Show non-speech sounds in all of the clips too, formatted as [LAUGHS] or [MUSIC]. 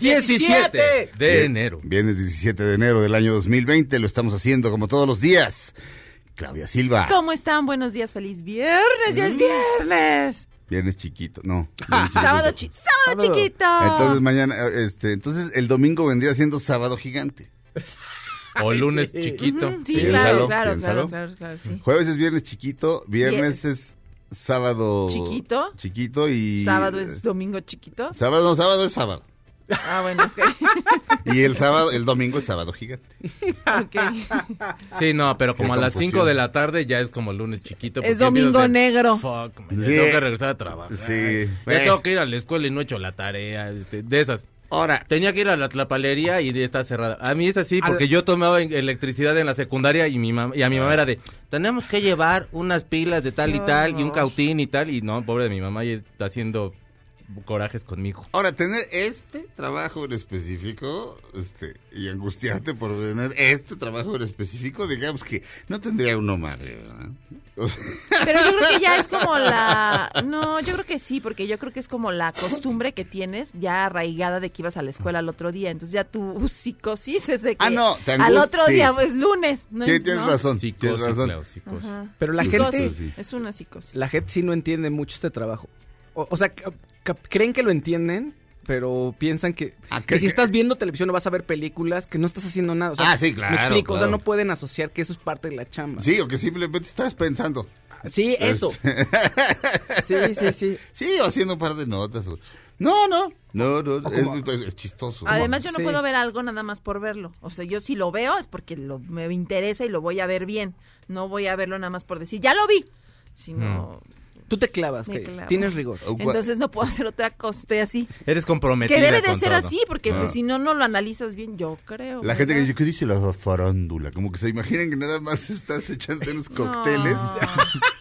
17 de enero. Viernes 17 de enero del año 2020. Lo estamos haciendo como todos los días. Claudia Silva. ¿Cómo están? Buenos días, feliz viernes, ya es Mm. viernes. Viernes chiquito, no. [LAUGHS] viernes chiquito. Sábado, chi- sábado chiquito. Entonces mañana, eh, este, entonces el domingo vendría siendo sábado gigante. O lunes chiquito. Sí, Piénsalo, claro, claro, piénsalo. claro, claro, claro, sí. Jueves es viernes chiquito, viernes es sábado Chiquito. Chiquito y Sábado es domingo chiquito. sábado, no, sábado es sábado. Ah, bueno, ok. [LAUGHS] Y el sábado, el domingo es sábado gigante. Ok. Sí, no, pero como Qué a las confusión. 5 de la tarde ya es como lunes chiquito. Es porque empieza a domingo negro. Fuck, man, ya Sí. tengo que regresar a trabajar. Sí. Ya Eh. tengo que ir a la escuela y no he hecho la tarea. este, de esas. Ahora, Tenía que ir a la tlapalería y está cerrada. A mí es así porque yo tomaba en- electricidad en la secundaria y mi mam- y a mi mamá era de, tenemos que llevar unas pilas de tal y Qué tal y un horror. cautín y tal. Y no, pobre de mi mamá, y está haciendo corajes conmigo. ahora tener este trabajo en específico, este, y angustiarte por tener este trabajo en específico, digamos que no tendría uno madre, ¿verdad? O sea, Pero yo creo que ya es [LAUGHS] como la... No, yo creo que sí, porque yo creo que es como la costumbre que tienes ya arraigada de que ibas a la escuela al otro día. Entonces ya tu psicosis es de que Ah, no, te al angust- otro sí. día es lunes. ¿no? sí, tienes ¿no? razón, Psicosis, tienes razón. Psicosis. Pero la Psicosis, gente, Sí. Es una psicosis. la gente sí no entiende mucho este trabajo. O, o sea, creen que lo entienden, pero piensan que, Ah, que que- si estás viendo televisión o vas a ver películas, que no estás haciendo nada. O sea, Ah, sí, claro, Me explico, o sea, no pueden asociar que eso es parte de la chamba. Sí, o que simplemente estás pensando. Sí, eso. sí, sí, sí. Sí, o haciendo un par de notas. o- No, no, no, no, es, chistoso. Además, yo no Sí. puedo ver algo nada más por verlo. O sea, yo si lo veo es porque lo, me interesa y lo voy a ver bien. No voy a verlo nada más por decir, ya lo vi. Sino, Tú te clavas, que tienes rigor. Cua- entonces no puedo hacer otra cosa. Estoy así. Eres comprometida Que debe de con ser todo. así, porque Ah. pues, si no, no lo analizas bien, yo creo. La gente que dice, ¿qué dice la farándula? Como que se imaginan que nada más estás echando unos cócteles. No. [LAUGHS]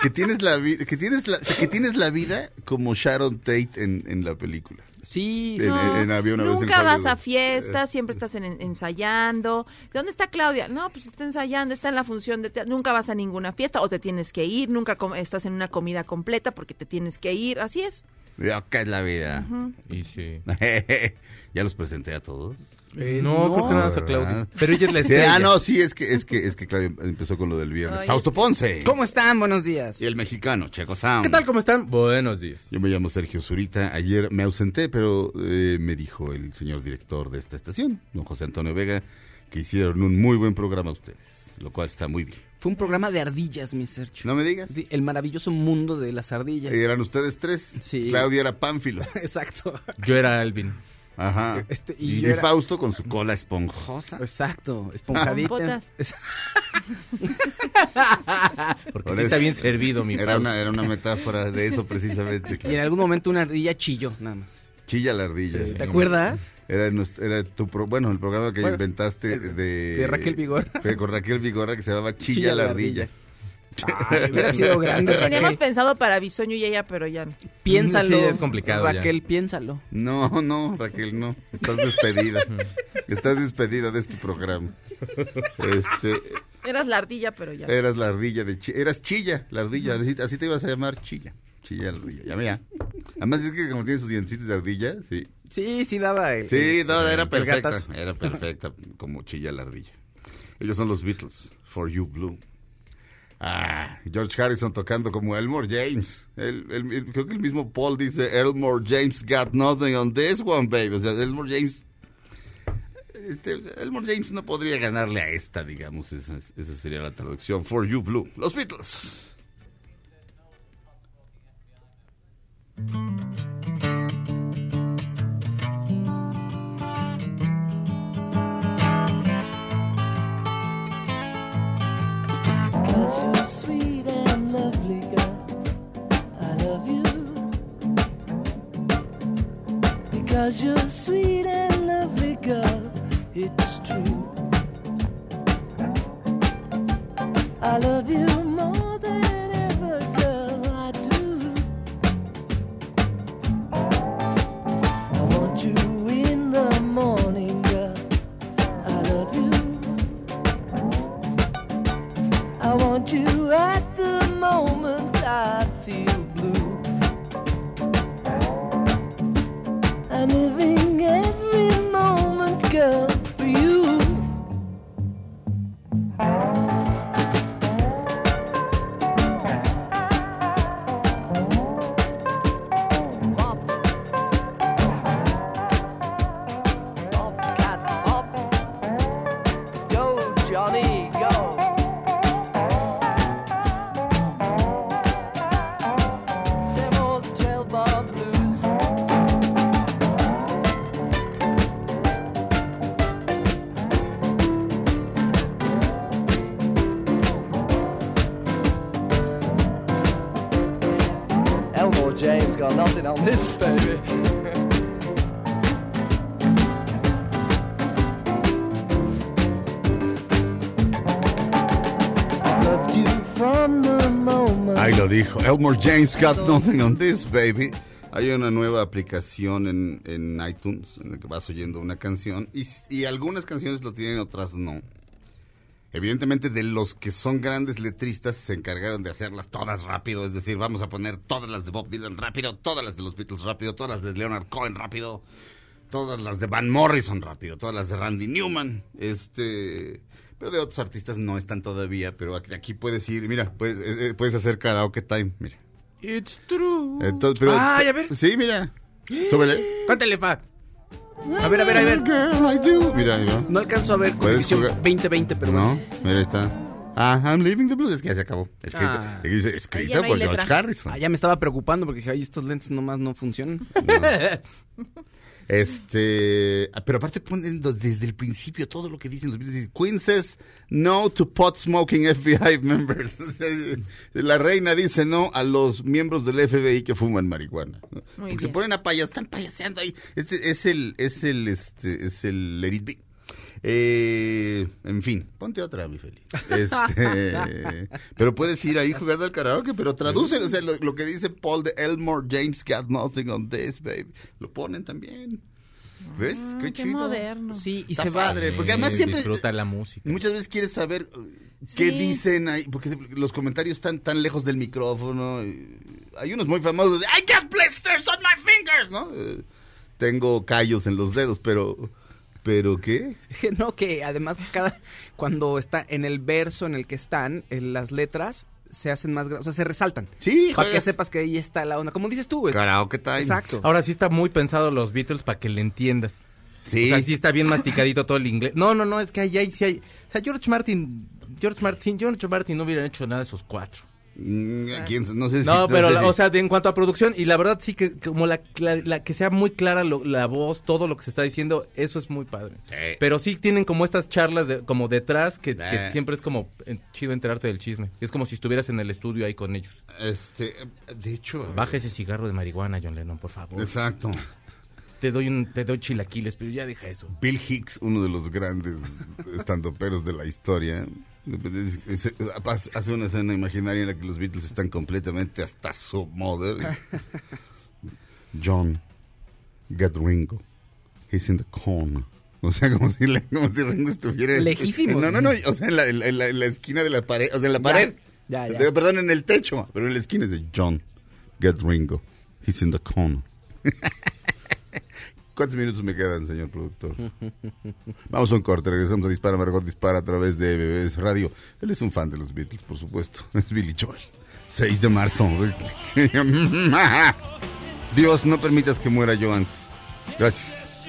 Que tienes la vida, que tienes la, que tienes la vida como Sharon Tate en, en la película. Sí, En- sí. No, en- había una vez en nunca vas a fiestas, siempre estás en- ensayando. ¿Dónde está Claudia? No, pues está ensayando, está en la función de teatro. Nunca vas a ninguna fiesta o te tienes que ir, nunca com- estás en una comida completa porque te tienes que ir. Así es. Ya, Acá es la vida. Y sí. [LAUGHS] ya los presenté a todos. Eh, no, creo que más a. Claudia. Pero ella es la Sí, estrella. ah, no, sí, es que, es que, es que Claudia empezó con lo del viernes. Ay, Fausto Ponce. ¿Cómo están? Buenos días. Y el mexicano, Checo Sound. ¿Qué tal? ¿Cómo están? Buenos días. Yo me llamo Sergio Zurita. Ayer me ausenté, pero eh, me dijo el señor director de esta estación, don José Antonio Vega, que hicieron un muy buen programa ustedes, lo cual está muy bien. Fue un programa de ardillas, mi Sergio. ¿No me digas? Sí, el maravilloso mundo de las ardillas. Eran ustedes tres. Sí. Claudia era Pánfilo. [LAUGHS] Exacto. Yo era Alvin. Ajá. Este, y y yo y era- Fausto con su cola esponjosa. Exacto, esponjaditas. Pompotas. [LAUGHS] Es- [LAUGHS] Porque Por sí eso. está bien servido, mi Era Fausto. una, era una metáfora de eso precisamente. Y en algún momento una ardilla chilló, nada más. Chilla la ardilla. ¿Te acuerdas? Era, nuestro- era tu pro- bueno, el programa que Bueno, inventaste de- de, Raquel Vigorra. Con Raquel Vigorra que se llamaba Chilla, la ardilla. Ay, [LAUGHS] hubiera sido grande, Teníamos pensado para Bisoño y ella, pero ya no. Piénsalo. Sí, es complicado ya. Raquel, piénsalo. No, no, Raquel, no. Estás despedida. [LAUGHS] Estás despedida de este programa. Este, Eras la ardilla, pero ya. no. eras la ardilla de Chilla. Eras Chilla, la ardilla. Así, así te ibas a llamar Chilla. Chilla la ardilla. Ya vea. Además es que como tiene sus dientitos de ardilla, sí. Sí, sí daba. el- Sí, no, el- era perfecta. Era perfecta como Chilla la ardilla. Ellos son los Beatles. For You Blue. Ah, George Harrison tocando como Elmore James. El, el- el- creo que el mismo Paul dice, Elmore James got nothing on this one, baby. O sea, Elmore James este, Elmore James no podría ganarle a esta, digamos. Esa, esa sería la traducción. For You Blue. Los Beatles. je suis dijo. Elmore James got nothing on this, baby. Hay una nueva aplicación en, en iTunes en la que vas oyendo una canción y, y algunas canciones lo tienen, otras no. Evidentemente de los que son grandes letristas se encargaron de hacerlas todas rápido, es decir, vamos a poner todas las de Bob Dylan rápido, todas las de los Beatles rápido, todas las de Leonard Cohen rápido, todas las de Van Morrison rápido, todas las de Randy Newman, este, pero de otros artistas no están todavía, pero aquí, aquí puedes ir, mira, puedes, eh, eh, puedes hacer karaoke time, mira. It's true. Entonces, pero, Ay, a ver. Sí, mira. Súbele. Cántale, fa. A ver, a ver, a ver. Girl, I do. Mira. No alcanzo a ver con Puedes jugar- 2020, pero No, mira, ahí está. Ah, I'm living the blues. Es que ya se acabó. Escrita, Ah. no por George. Harrison. Ah, ya me estaba preocupando porque dije, ay, estos lentes nomás no funcionan. [LAUGHS] Este, ah, pero aparte ponen desde el principio todo lo que dicen los Beatles. Queen says no to pot smoking FBI members. [LAUGHS] La reina dice no a los miembros del FBI que fuman marihuana. ¿no? Porque se bien. ponen a payas, están payaseando ahí. Este es el, es el, este, es el Let It Be. Eh, en fin, ponte otra, mi Feli. Este, [LAUGHS] pero puedes ir ahí jugando al karaoke, pero traducen, o sea, lo, lo que dice Paul de Elmore James got nothing on this, baby. Lo ponen también. ¿Ves? Ah, qué qué chido. moderno. Sí, y Está se va. padre, porque además siempre Disfruta la música. muchas veces quieres saber uh, qué Sí. dicen ahí, porque los comentarios están tan lejos del micrófono. Hay unos muy famosos de I got blisters on my fingers, ¿no? Eh, tengo callos en los dedos, pero pero ¿qué? [LAUGHS] No, que además cada cuando está en el verso en el que están, en las letras se hacen más, o sea, se resaltan. Sí, Para que sepas que ahí está la onda. Como dices tú, güey. karaoke time. Exacto. Ahora sí está muy pensado los Beatles para que le entiendas. Sí. O sea, sí está bien masticadito todo el inglés. No, no, no, es que ahí, ahí sí hay. O sea, George Martin, George Martin, George Martin no hubiera hecho nada de esos cuatro. Mm, ¿quién- no sé si No, pero, sé la- si- o sea, de- en cuanto a producción, y la verdad sí que como la, la- la- que sea muy clara lo- la voz, todo lo que se está diciendo, eso es muy padre. Sí. Pero sí tienen como estas charlas de, como detrás que, que siempre es como eh, chido enterarte del chisme. Es como si estuvieras en el estudio ahí con ellos. este, de hecho, Baja ese cigarro de marihuana, John Lennon, por favor. Exacto. Te doy un, te doy chilaquiles, pero ya deja eso. Bill Hicks, uno de los grandes estandoperos de la historia, hace una escena imaginaria en la que los Beatles están completamente hasta su mother. [LAUGHS] John, get Ringo. He's in the corner. O sea, como si, le- como si Ringo estuviera... Lejísimos. No, no, no, o sea, en la, en la- en la- en la esquina de la pared, o sea, en la pared. ya, ya. Perdón, en el techo, pero en la esquina es de John, get Ringo. He's in the corner. [LAUGHS] ¿Cuántos minutos me quedan, señor productor? Vamos a un corte, regresamos a Dispara, Margot Dispara a través de BBS Radio. Él es un fan de los Beatles, por supuesto. [LAUGHS] Es Billy Joel. 6 de marzo. [LAUGHS] Dios, no permitas que muera yo antes. Gracias.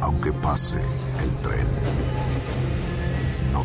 Aunque pase el tren,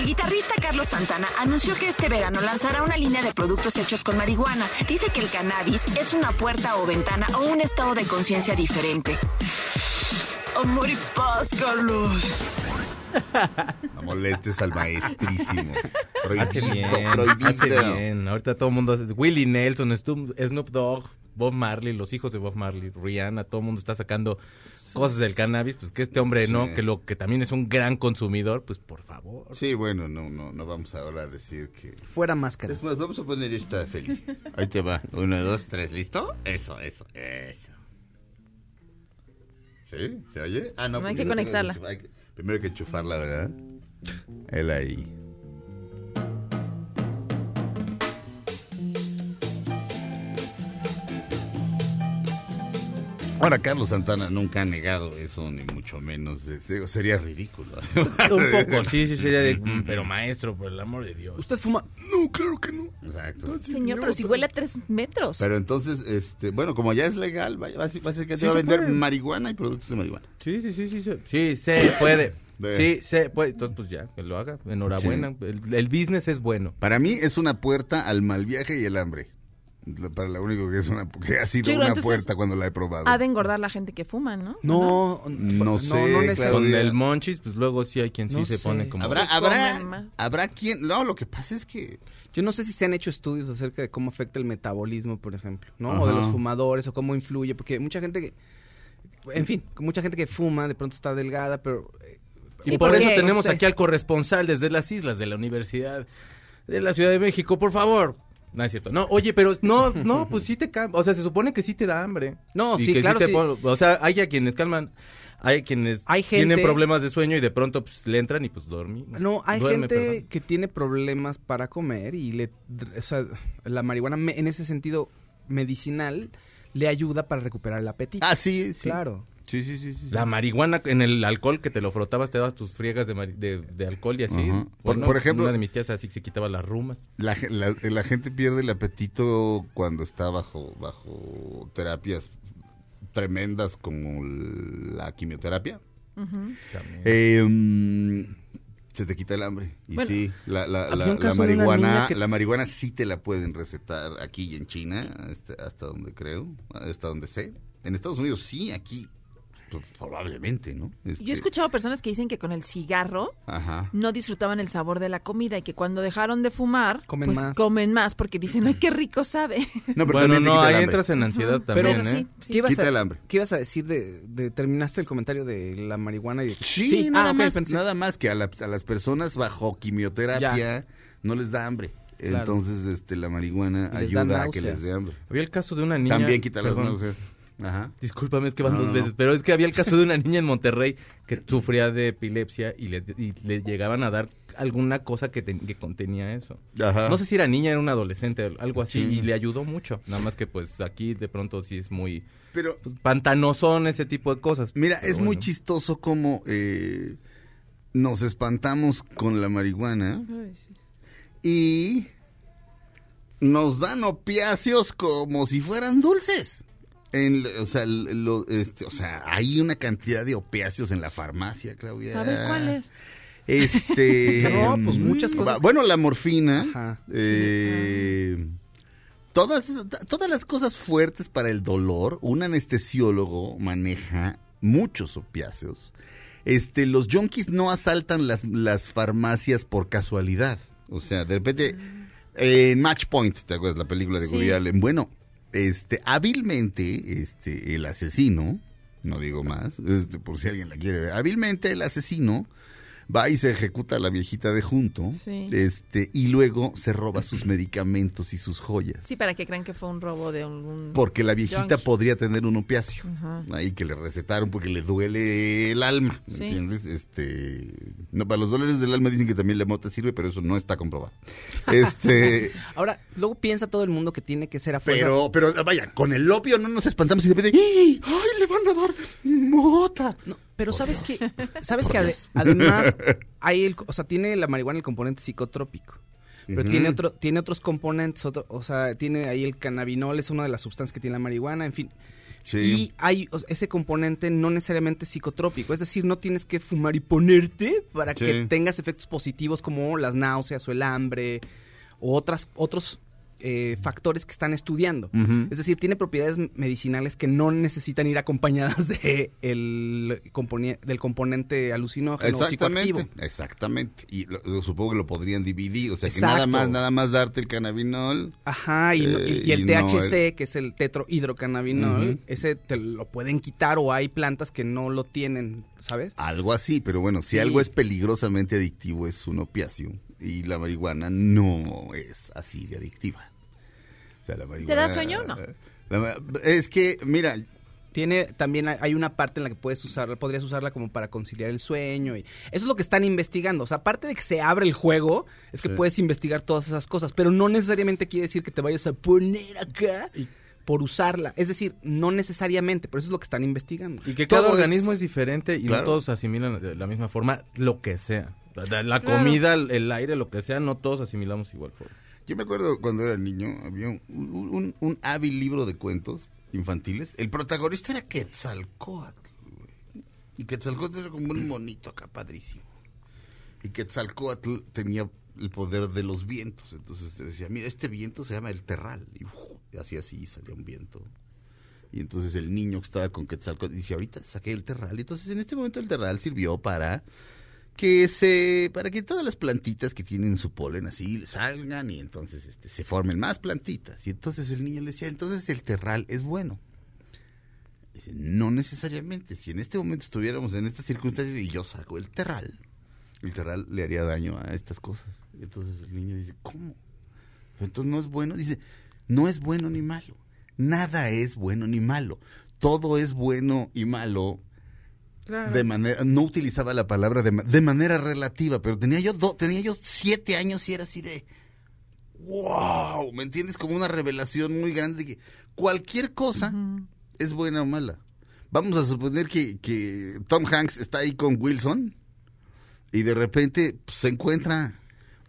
El guitarrista Carlos Santana anunció que este verano lanzará una línea de productos hechos con marihuana. Dice que el cannabis es una puerta o ventana o un estado de conciencia diferente. Amor y paz, Carlos. [LAUGHS] No molestes al maestrísimo. Hace bien, prohibido. hace bien. Ahorita todo el mundo hace... Willie Nelson, Snoop, Snoop Dogg, Bob Marley, los hijos de Bob Marley, Rihanna, todo el mundo está sacando cosas del cannabis, pues que este hombre Sí. no, que lo que también es un gran consumidor, pues por favor. Sí, bueno, no, no, no vamos ahora a decir que... Fuera máscaras. Es más, vamos a poner esta, Feli. Ahí te va. Uno, dos, tres, ¿listo? Eso, eso, eso. ¿Sí? ¿Se oye? Ah, no. No, hay que conectarla. hay que- primero hay que enchufarla, ¿verdad? Él ahí. Ahora, Carlos Santana nunca ha negado eso, ni mucho menos. Sería ridículo. [LAUGHS] Un poco, sí, sí, sería de... "Mm, Pero maestro, por el amor de Dios. ¿Usted fuma? No, claro que no. Exacto. Señor, pero si huele a tres metros. Pero entonces, este, bueno, como ya es legal, va, va, a- va a ser que Sí se va a vender puede. marihuana y productos de marihuana. Sí, sí, sí, sí, sí, sí, se puede. [LAUGHS] Ve. Sí, se puede. Entonces, pues ya, que lo haga. Enhorabuena. El, el business es bueno. Para mí es una puerta al mal viaje y el hambre. Para lo único que es una que ha sido Sí, una entonces puerta cuando la he probado. Ha de engordar la gente que fuma, ¿no? No, No sé, necesariamente. Claudia. Con el monchis, pues luego sí hay quien sí No se sé. pone como... Habrá, habrá, habrá quien. No, lo que pasa es que. Yo no sé si se han hecho estudios acerca de cómo afecta el metabolismo, por ejemplo, ¿no? O de los fumadores, o cómo influye, porque mucha gente que, en fin, mucha gente que fuma de pronto está delgada, pero... eh, Y por eso tenemos no sé. aquí al corresponsal desde las islas de la Universidad de la Ciudad de México, por favor. No es cierto. No, oye, pero no, no, pues sí te cambia. O sea, se supone que sí te da hambre. No, Y sí, que claro, te sí. pon- o sea, hay a quienes calman, hay quienes Hay tienen gente- problemas de sueño y de pronto pues le entran y pues dormí. No, hay Duerme, gente perdón. que tiene problemas para comer y le, o sea, la marihuana en ese sentido medicinal le ayuda para recuperar el apetito. Ah, sí, sí. Claro. Sí, sí, sí. La marihuana en el alcohol que te lo frotabas, te dabas tus friegas de, mari- de, de alcohol y así. Por- Bueno, por ejemplo- Una de mis tías así se quitaba las rumas. La, la- la gente pierde el apetito cuando está bajo, bajo terapias tremendas como la quimioterapia. Eh, mm, se te quita el hambre. Y Bueno, sí, la, la, la- marihuana, que- la marihuana sí te la pueden recetar aquí y en China, hasta, hasta donde creo, hasta donde sé. En Estados Unidos sí, aquí probablemente, ¿no? Este, Yo he escuchado personas que dicen que con el cigarro Ajá. no disfrutaban el sabor de la comida y que cuando dejaron de fumar, Comen pues más. comen más porque dicen, ay, qué rico sabe. No, pero bueno, no, ahí entras en ansiedad Pero también, sí, ¿eh? sí. ¿Qué, ibas Quita a, el hambre. ¿Qué ibas a decir de, de- terminaste el comentario de la marihuana? Y de- Sí, nada, ah, ok, más, pensé- nada más que a, la- a las personas bajo quimioterapia no les da hambre. Claro. Entonces, este, la marihuana les ayuda a que les dé hambre. Había el caso de una niña. También quita las náuseas. Ajá. Discúlpame, es que van No, dos no, veces, no. pero es que había el caso de una niña en Monterrey que sufría de epilepsia y le, y le llegaban a dar alguna cosa que, ten- que contenía eso. Ajá. No sé si era niña, era un adolescente, algo así, Sí. y le ayudó mucho. Nada más que pues aquí de pronto sí es muy Pero, pues, pantanosón ese tipo de cosas. mira, Pero es muy chistoso como eh, nos espantamos con la marihuana y nos dan opiáceos como si fueran dulces. En, o, sea, lo- este, o sea, hay una cantidad de opiáceos en la farmacia, Claudia. A ver, ¿cuál es? Este. [LAUGHS] No, pues muchas mm, cosas. va- Bueno, la morfina. Ajá. eh, todas, todas las cosas fuertes para el dolor, un anestesiólogo maneja muchos opiáceos. Este, los junkies no asaltan las, las farmacias por casualidad. O sea, de repente, eh, en Match Point, ¿te acuerdas la película de Sí. Woody Allen? Bueno, este, hábilmente, este, el asesino, no digo más, este, por si alguien la quiere ver, hábilmente el asesino va y se ejecuta a la viejita de junto, Sí. este, y luego se roba sus medicamentos y sus joyas. Sí, para que crean que fue un robo de algún... Porque la viejita Junkie. podría tener un opiáceo. Ajá. Ahí que le recetaron porque le duele el alma. ¿me Sí. ¿Entiendes? Este. No, para los dolores del alma dicen que también la mota sirve, pero eso no está comprobado. Este. [LAUGHS] Ahora, luego piensa todo el mundo que tiene que ser a fuerza. pero, pero vaya, con el opio no nos espantamos y de repente. ¡Ay! ¡Ay, le van a dar mota! No, pero sabes Dios. que [LAUGHS] sabes que ade- además [LAUGHS] hay el, o sea, tiene la marihuana el componente psicotrópico. Pero tiene otro tiene otros componentes, otro- o sea, tiene ahí el cannabinol, es una de las sustancias que tiene la marihuana, en fin. Sí. Y hay o sea, ese componente no necesariamente psicotrópico, es decir, no tienes que fumar y ponerte para Sí. que tengas efectos positivos como las náuseas o el hambre o otras otros eh, factores que están estudiando. Es decir, tiene propiedades medicinales que no necesitan ir acompañadas de el del componente alucinógeno o psicoactivo. Exactamente, exactamente. Y lo- lo- supongo que lo podrían dividir. O sea, que nada más, nada más darte el cannabinol. Ajá, y, no- y- Eh, y el y no THC, que es el tetrohidrocannabinol, ese te lo pueden quitar o hay plantas que no lo tienen, ¿sabes? Algo así, pero bueno, si Sí. algo es peligrosamente adictivo es un opiáceo y la marihuana no es así de adictiva. O sea, la marihuana, da sueño o no? la es que, mira, Tiene también hay- hay una parte en la que puedes usarla, podrías usarla como para conciliar el sueño y eso es lo que están investigando. O sea, aparte de que se abre el juego, es que Sí. puedes investigar todas esas cosas, pero no necesariamente quiere decir que te vayas a poner acá por usarla. Es decir, no necesariamente, pero eso es lo que están investigando. Y que Todo cada organismo es diferente y Claro. no todos asimilan de la misma forma lo que sea. La, comida, el, el aire, lo que sea, no todos asimilamos igual forma. Yo me acuerdo cuando era niño, había un, hábil libro de cuentos infantiles. El protagonista era Quetzalcóatl. güey. Y Quetzalcóatl era como un monito acá, padrísimo. Y Quetzalcóatl tenía el poder de los vientos. Entonces te decía, mira, este viento se llama el terral. Y, ¡uf! y así así salía un viento. Y entonces el niño que estaba con Quetzalcóatl dice, ahorita saqué el terral. Y entonces en este momento el terral sirvió para que se para que todas las plantitas que tienen su polen así salgan y entonces este, se formen más plantitas. Y entonces el niño le decía, entonces el terral es bueno. Dice, no necesariamente. Si en este momento estuviéramos en estas circunstancias y yo saco el terral, el terral le haría daño a estas cosas. Entonces el niño dice, ¿cómo? Entonces no es bueno. Dice, no es bueno ni malo. Nada es bueno ni malo. Todo es bueno y malo Claro. de manera no utilizaba la palabra de, de manera relativa pero tenía yo do- tenía yo siete años y era así de wow me entiendes como una revelación muy grande de que cualquier cosa es buena o mala. Vamos a suponer que, que Tom Hanks está ahí con Wilson y de repente pues, se encuentra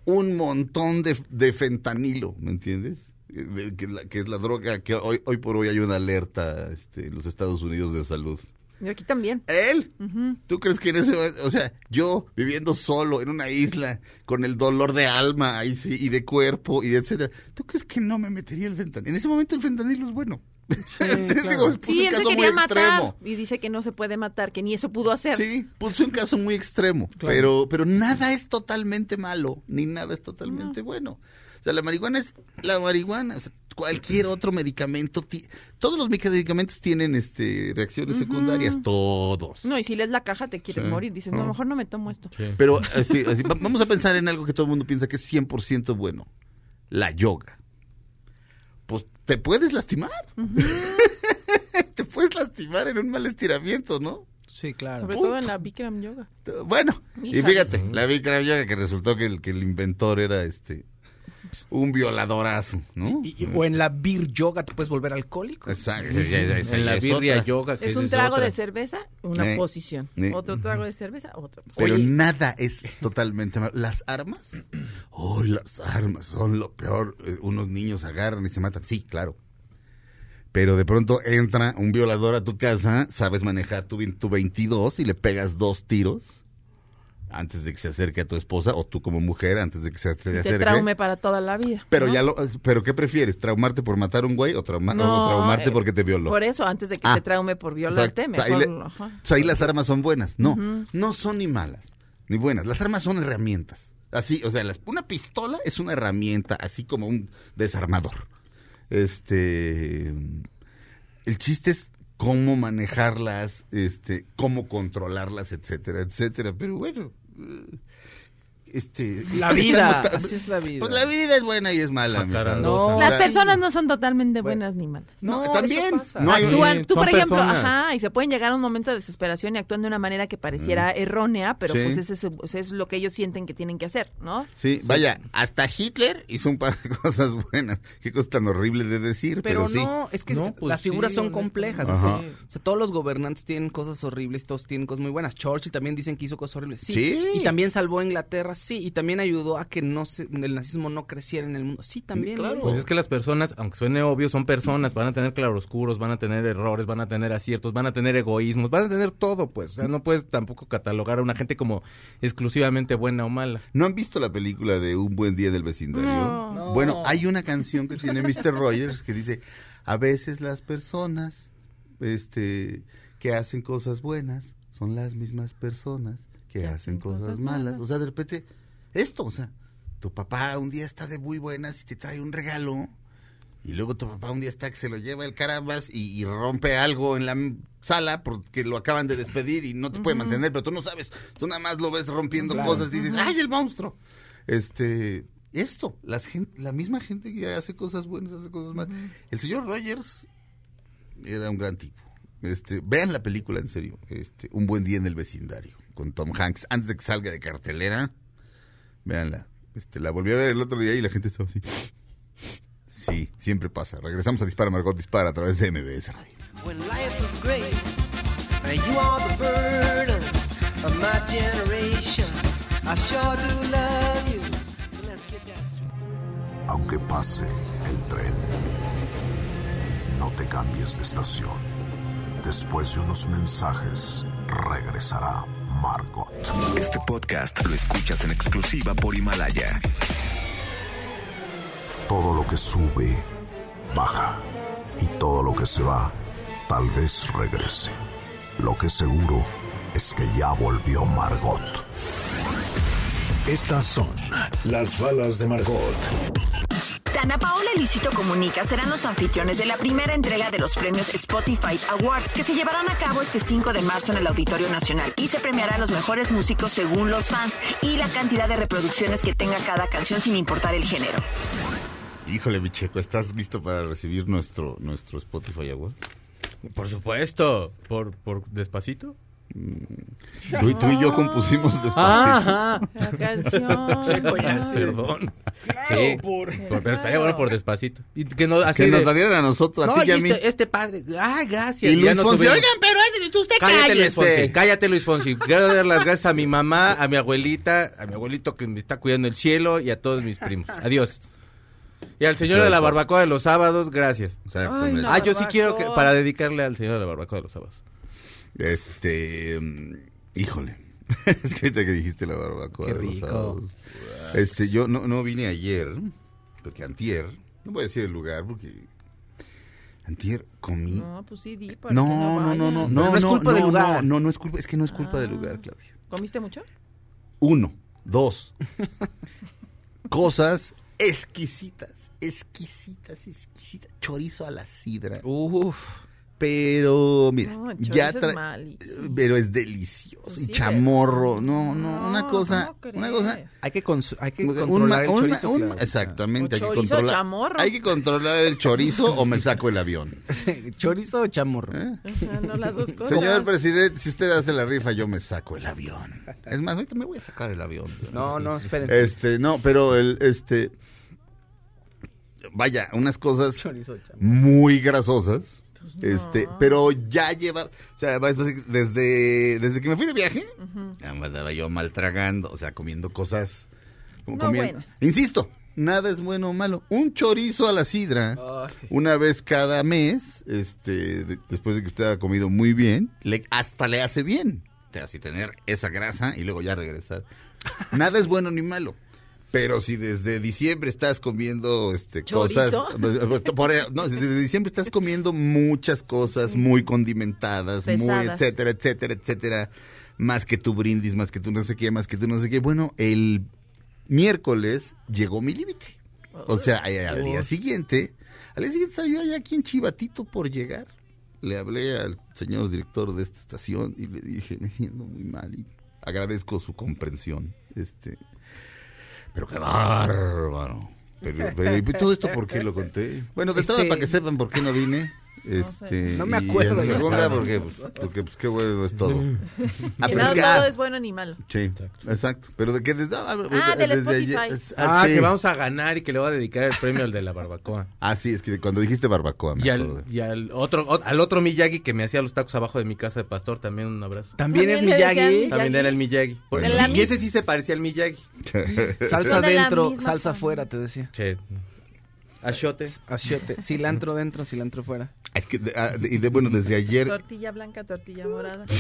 un montón de, de fentanilo me entiendes Eh, de- que, la- que es la droga que hoy hoy por hoy hay una alerta este, en los Estados Unidos de salud Yo aquí también. él. ¿Tú crees que en ese o sea, yo viviendo solo en una isla con el dolor de alma ahí sí, y de cuerpo y de etcétera, ¿tú crees que no me metería el fentanilo? En ese momento el fentanilo es bueno. Digo, puse Sí, [LAUGHS] un él se caso muy quería matar extremo. y dice que no se puede matar, que ni eso pudo hacer. Sí, puse un caso muy extremo, Claro. pero pero nada es totalmente malo, ni nada es totalmente bueno. O sea, la marihuana es la marihuana, o sea, cualquier otro medicamento, ti- todos los medicamentos tienen este reacciones secundarias, todos. No, y si lees la caja te quieres Sí. morir. Dices, no, Ah. mejor no me tomo esto. Pero así, así, va- vamos a pensar en algo que todo el mundo piensa que es 100% bueno. La yoga. Pues te puedes lastimar. [LAUGHS] te puedes lastimar en un mal estiramiento, ¿no? Sí, claro. Sobre todo en la Bikram Yoga. Bueno, y fíjate, la Bikram Yoga que resultó que el, que el inventor era este un violadorazo, ¿no? Y- y- o en la beer yoga te puedes volver alcohólico. Exacto. en la birria otra. yoga, que Es un trago otra. de cerveza, una Eh, posición. eh. Otro trago de cerveza, otra posición. Pero Oye. nada es totalmente malo. Las armas, oh, las armas son lo peor. Eh, Unos niños agarran y se matan. Sí, claro. Pero de pronto entra un violador a tu casa, sabes manejar tu, tu 22 y le pegas dos tiros antes de que se acerque a tu esposa o tú como mujer antes de que se te Te acerque. traume para toda la vida. Pero ¿no? ya lo, pero ¿qué prefieres? ¿Traumarte por matar a un güey o, trauma- No, o traumarte eh, porque te violó? Por eso, antes de que Ah. te traume por violarte. O sea, mejor... ahí, le- ajá. o sea, ahí las armas son buenas. No, no son ni malas, ni buenas. Las armas son herramientas. Así, o sea, las- una pistola es una herramienta, así como un desarmador. Este, el chiste es cómo manejarlas, este, cómo controlarlas, etcétera, etcétera. Pero bueno, Ugh. Este, La [LAUGHS] vida, estamos- así es la vida. Pues la vida es buena y es mala. Fran. No, Las La- personas no son totalmente buenas ni malas. No, No, también. No hay- Actúan, tú por ejemplo, personas. ajá, y se pueden llegar a un momento de desesperación y actúan de una manera que pareciera errónea, pero Sí. pues ese es, ese es lo que ellos sienten que tienen que hacer, ¿no? Sí, vaya, hasta Hitler hizo un par de [LAUGHS] cosas buenas. Qué cosa tan horrible de decir, pero, Pero sí. no, es que No, pues las figuras sí, son complejas. Ajá. es que, o sea, todos los gobernantes tienen cosas horribles, todos tienen cosas muy buenas. Churchill también dicen que hizo cosas horribles. Sí. Sí. Y también salvó a Inglaterra, sí. Y también ayudó a que no se, el nazismo no creciera en el mundo. Sí, también. Claro. hizo. Pues es que las personas, aunque suene obvio, son personas, van a tener claroscuros, van a tener errores, van a tener aciertos, van a tener egoísmos, van a tener todo, pues. O sea, no puedes tampoco catalogar a una gente como exclusivamente buena o mala. ¿No han visto la película de Un buen día del vecindario? No. No. Bueno, hay una canción que tiene Mr. Rogers que dice, a veces las personas este, que hacen cosas buenas son las mismas personas que hacen cosas malas. O sea, de repente, esto, o sea, tu papá un día está de muy buenas y te trae un regalo y luego tu papá un día está que se lo lleva el carambas y, y rompe algo en la sala porque lo acaban de despedir y no te puede mantener, pero tú no sabes, tú nada más lo ves rompiendo Claro. cosas y dices, ¡ay, el monstruo! Este, esto, las gen- la misma gente que hace cosas buenas, hace cosas malas. El señor Rogers era un gran tipo. Este, vean la película en serio, este, Un buen día en el vecindario, con Tom Hanks, antes de que salga de cartelera, véanla. Este, la volví a ver el otro día y la gente estaba así. Sí, siempre pasa. Regresamos a Dispara Margot Dispara a través de MBS Radio. when life was great. And you are the burden of my generation. I sure do love you. Let's get that straight. Aunque pase el tren, no te cambies de estación. Después de unos mensajes, regresará Margot. Este podcast lo escuchas en exclusiva por Himalaya. Todo lo que sube, baja. Y todo lo que se va, tal vez regrese. Lo que seguro es que ya volvió Margot. Estas son las balas de Margot. Dana Paola y Luisito Comunica serán los anfitriones de la primera entrega de los premios Spotify Awards que se llevarán a cabo este 5 de marzo en el Auditorio Nacional y se premiará a los mejores músicos según los fans y la cantidad de reproducciones que tenga cada canción sin importar el género. Híjole, Bicheco, ¿estás listo para recibir nuestro, nuestro Spotify Award? Por supuesto. ¿Por, por despacito? Tú, y- tú y yo compusimos después. Ajá. La canción. Perdón. sí. Por, pero estaría bueno por despacito. Y que no, así que nos la dieran a nosotros, a No, ti y a mí. este, este par de... ¡Ay, gracias! Y Luis no Fonsi, tuvimos- oigan, pero usted Cállate, Luis Fonsi. Cállate, Luis Fonsi. Quiero dar las gracias a mi mamá, a mi abuelita, a mi abuelito que me está cuidando el cielo y a todos mis primos. Adiós. Y al señor de la barbacoa de los sábados, gracias. Ay. Ah, yo sí quiero que, para dedicarle al señor de la barbacoa de los sábados. Este, mm, híjole. [LAUGHS] es que ahorita que dijiste la barbacoa Qué de los rico. sábados. Este, yo no, no vine ayer, porque antier, no voy a decir el lugar porque antier comí. No, pues sí, di. para No, que no, no, vayan. no, no, no es culpa del no, lugar. No, no es culpa, es que no es culpa del Ah. lugar, Claudia. ¿Comiste mucho? Uno, dos. [LAUGHS] Cosas exquisitas, exquisitas, exquisitas. Chorizo a la sidra. Uf. Pero, mira, No, ya chorizo es tra- pero es delicioso. Pues y sí, chamorro. pero- No, no, una cosa, ¿cómo una cosa. Hay que, cons- hay que un controlar el un chorizo. un- claro. exactamente, O hay que controlar. chamorro. Hay que controlar el chorizo o me saco el avión. [LAUGHS] ¿Chorizo o chamorro? ¿eh? Ajá, no, las dos cosas. Señor presidente, si usted hace la rifa, yo me saco el avión. Es más, ahorita me voy a sacar el avión. No, no, espérense. Este, no, pero el, este, vaya, unas cosas Chorizo o chamorro. muy grasosas. Pues Este, pero ya lleva, o sea, vas- desde, desde que me fui de viaje, ya me andaba yo mal tragando, o sea, comiendo cosas como No comiendo. buenas. Insisto, nada es bueno o malo. Un chorizo a la sidra, Ay. una vez cada mes, este, de- después de que usted ha comido muy bien, le, hasta le hace bien. O sea, así tener esa grasa y luego ya regresar. Nada es bueno ni malo. Pero si desde diciembre estás comiendo este cosas, ¿Chorizo? por- no, desde diciembre estás comiendo muchas cosas muy condimentadas, muy etcétera, etcétera, etcétera, más que tu brindis, más que tu no sé qué, más que tu no sé qué. Bueno, el miércoles llegó mi límite. O sea, al al día siguiente, al día siguiente estaba yo allá aquí en Chivatito por llegar. Le hablé al señor director de esta estación y le dije, me siento muy mal y agradezco su comprensión. Este, pero qué bárbaro. Pero, pero, ¿y todo esto por qué lo conté? Bueno, de entrada Este- para que sepan por qué no vine. Este, No me y acuerdo, en segunda, porque, pues, porque pues qué bueno es todo. [LAUGHS] Ah, todo ah, es bueno ni malo. Sí, exacto. Pero de que desde, ah, Ah, del Spotify. ayer- es- Ah, sí. que vamos a ganar y que le voy a dedicar el premio al de la barbacoa. [LAUGHS] Ah, sí, es que cuando dijiste barbacoa me Y al, y al otro, o- al otro Miyagi que me hacía los tacos abajo de mi casa de pastor, también un abrazo. También, es También decían Miyagi. Miyagi. También era el Miyagi. Bueno. Y ese sí se parecía al Miyagi. Salsa [LAUGHS] Son de la dentro, misma salsa familia. fuera, te decía. Che. Achote. Achiote. Cilantro dentro, cilantro fuera. Es que, de- ah, de- y de, bueno, desde ayer Tortilla blanca, tortilla morada. [LAUGHS]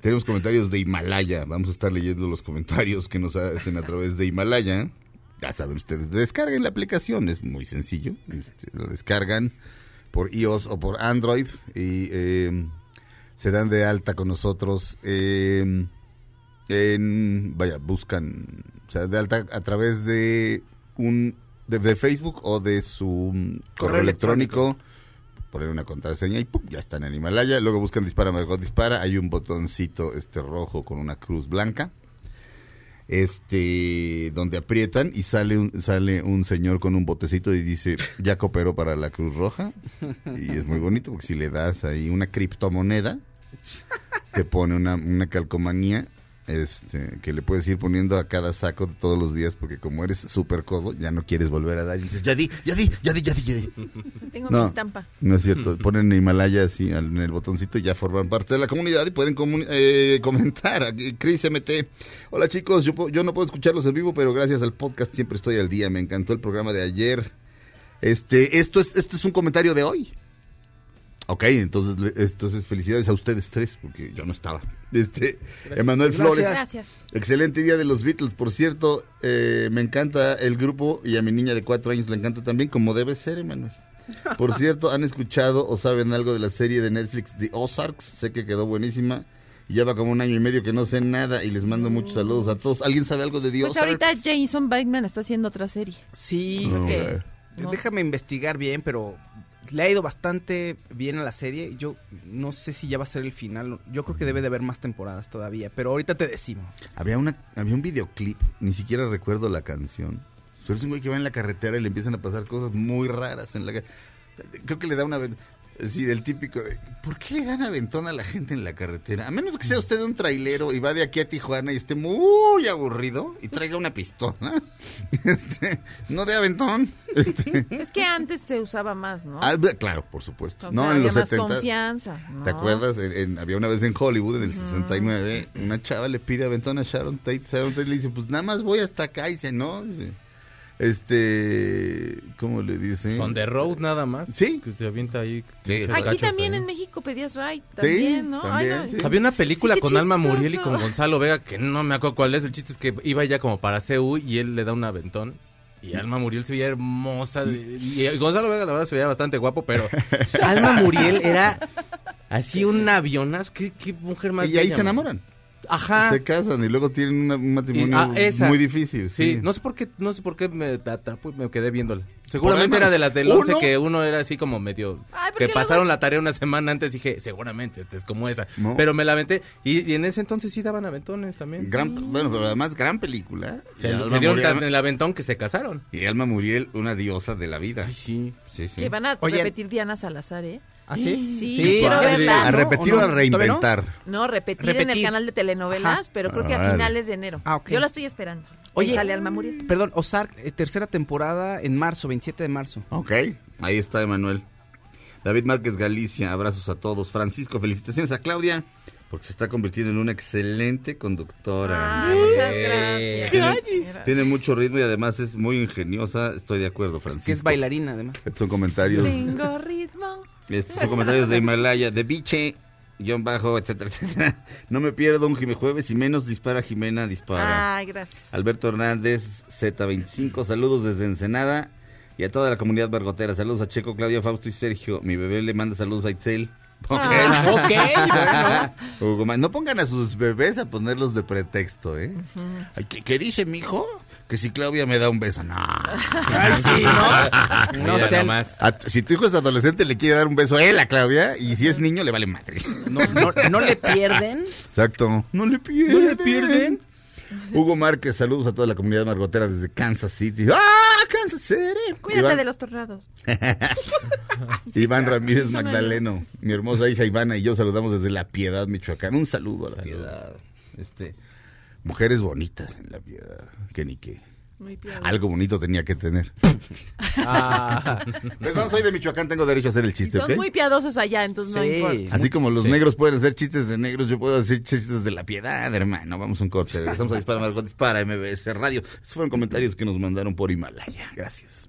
tenemos comentarios de Himalaya. Vamos a estar leyendo los comentarios que nos hacen a través de Himalaya. Ya saben ustedes, descarguen la aplicación, es muy sencillo. Este, lo descargan por iOS o por Android y eh, se dan de alta con nosotros. eh, en, vaya, buscan, o sea, de alta a través de un de, de Facebook o de su mm, correo, Correo electrónico, poner una contraseña y ¡pum! ya están en Himalaya. Luego buscan Dispara Margot Dispara, hay un botoncito este rojo con una cruz blanca. Este, donde aprietan y sale un, sale un señor con un botecito y dice, ya cooperó para la Cruz Roja. Y es muy bonito porque si le das ahí una criptomoneda, te pone una, una calcomanía este, que le puedes ir poniendo a cada saco de todos los días porque como eres súper codo, ya no quieres volver a dar. Y dices, ya di, ya di, ya di, ya di, ya di. [LAUGHS] Tengo No. mi estampa. No es cierto, ponen Himalaya así en el botoncito y ya forman parte de la comunidad y pueden eh, comentar. Aquí, Chris MT, hola chicos, yo, yo no puedo escucharlos en vivo, pero gracias al podcast siempre estoy al día. Me encantó el programa de ayer. Este, esto es, esto es un comentario de hoy. Ok, entonces, le- entonces felicidades a ustedes tres, porque yo no estaba. Este, Emanuel Flores. Gracias. Excelente día de los Beatles. Por cierto, eh, me encanta el grupo y a mi niña de cuatro años le encanta también, como debe ser, Emanuel. Por [LAUGHS] cierto, ¿han escuchado o saben algo de la serie de Netflix The Ozarks? Sé que quedó buenísima. Y Lleva como un año y medio que no sé nada y les mando muchos saludos a todos. ¿Alguien sabe algo de The Pues Ozarks? ahorita Jason Bateman está haciendo otra serie. Sí, No, que- güey. no. déjame investigar bien, pero le ha ido bastante bien a la serie. Yo no sé si ya va a ser el final. Yo creo que debe de haber más temporadas todavía, pero ahorita te decimos. Había, una, había un videoclip, ni siquiera recuerdo la canción. Pero es un güey que va en la carretera y le empiezan a pasar cosas muy raras en la Creo que le da una... Sí, del típico... de, ¿Por qué le dan aventón a la gente en la carretera? A menos que sea usted un trailero y va de aquí a Tijuana y esté muy aburrido y traiga una pistola. [LAUGHS] Este, no de aventón. Este, Es que antes se usaba más, ¿no? ah, claro, por supuesto. O no, sea, en había los más 70. confianza. ¿Te acuerdas? En- en- había una vez en Hollywood, en el 69, una chava le pide aventón a Sharon Tate. Sharon Tate le dice, pues nada más voy hasta acá. Y dice, no, dice, este, ¿cómo le dice? Son the road nada más. Sí. Que se avienta ahí. Sí, Aquí también ahí. en México pedías ride. También, ¿no? también, Ay, no. sí. Había una película Sí, con Alma. Muriel y con Gonzalo Vega que no me acuerdo cuál es. El chiste es que iba ya como para CU y él le da un aventón. Y Alma Muriel se veía hermosa. Y, y Gonzalo Vega, la verdad, se veía bastante guapo, pero [LAUGHS] Alma Muriel era así un avionazo. ¿Qué, qué mujer más Y ahí se enamoran. Ajá. Se casan y luego tienen una- un matrimonio Y- ah, muy difícil. Sí, Sí, no sé por qué, no sé por qué me atrapó y me quedé viéndola. Seguramente era de las del 11 ¿Uno? que uno era así como medio Ay, que pasaron la tarea una semana antes dije, seguramente esta es como esa. No. Pero me la aventé y, y en ese entonces sí daban aventones también. Gran, bueno, pero además gran película. Se, se dieron Muriel, el aventón que se casaron. y Alma Muriel, una diosa de la vida. Ay, sí. Sí, sí. Que van a Oye. repetir Diana Salazar, ¿eh? ¿Ah, sí? Sí, quiero verla. A ¿no? repetir o ¿O a reinventar. No, repetir, en el canal de telenovelas, Ajá. pero creo que a Órale. finales de enero. Ah. Yo la estoy esperando. Oye, sale Alma Muriel. Perdón, Ozark, eh, tercera temporada en marzo, 27 de marzo. Ok, ahí está Emanuel. David Márquez Galicia, abrazos a todos. Francisco, felicitaciones a Claudia, porque se está convirtiendo en una excelente conductora. Ay, muchas gracias. Tiene, tiene mucho ritmo y además es muy ingeniosa. Estoy de acuerdo, Francisco. Que es bailarina, además. Estos son comentarios. Tengo ritmo. Estos son comentarios de Himalaya, de Biche, guion bajo, etcétera, [LAUGHS] etcétera. No me pierdo un Jime Jueves y menos dispara Jimena, dispara. Ay, gracias. Alberto Hernández, Z25, saludos desde Ensenada y a toda la comunidad bargotera. Saludos a Checo, Claudia, Fausto y Sergio. Mi bebé le manda saludos a Itzel. Ok. Ah. [LAUGHS] Hugo Ma- no pongan a sus bebés a ponerlos de pretexto, ¿eh? Ay, ¿qué, qué dice mi hijo? Que si Claudia me da un beso, no. Ay, sí, ¿no? [LAUGHS] No Mira. A- si tu hijo es adolescente, le quiere dar un beso a él, a Claudia, y si es niño, le vale madre. no, no, no le pierden. Exacto. No le pierden. No le pierden. Hugo Márquez, saludos a toda la comunidad margotera desde Kansas City. ¡Ah, Kansas City! Cuídate Iván, de los tornados. [LAUGHS] Iván Ramírez Magdaleno, mi hermosa hija Ivana y yo saludamos desde La Piedad, Michoacán. Un saludo a La Piedad. Este, mujeres bonitas en La Piedad. Que ni qué. Muy. Algo bonito tenía que tener. [LAUGHS] Ah, Perdón, soy de Michoacán, tengo derecho a hacer el Y chiste, son ¿ok? muy piadosos allá, entonces no Sí. importa. Así como los Sí. negros pueden hacer chistes de negros, yo puedo hacer chistes de la piedad, hermano. Vamos a un corte. Regresamos a Dispara Margot Dispara MBS Radio. Estos fueron comentarios que nos mandaron por Himalaya. Gracias.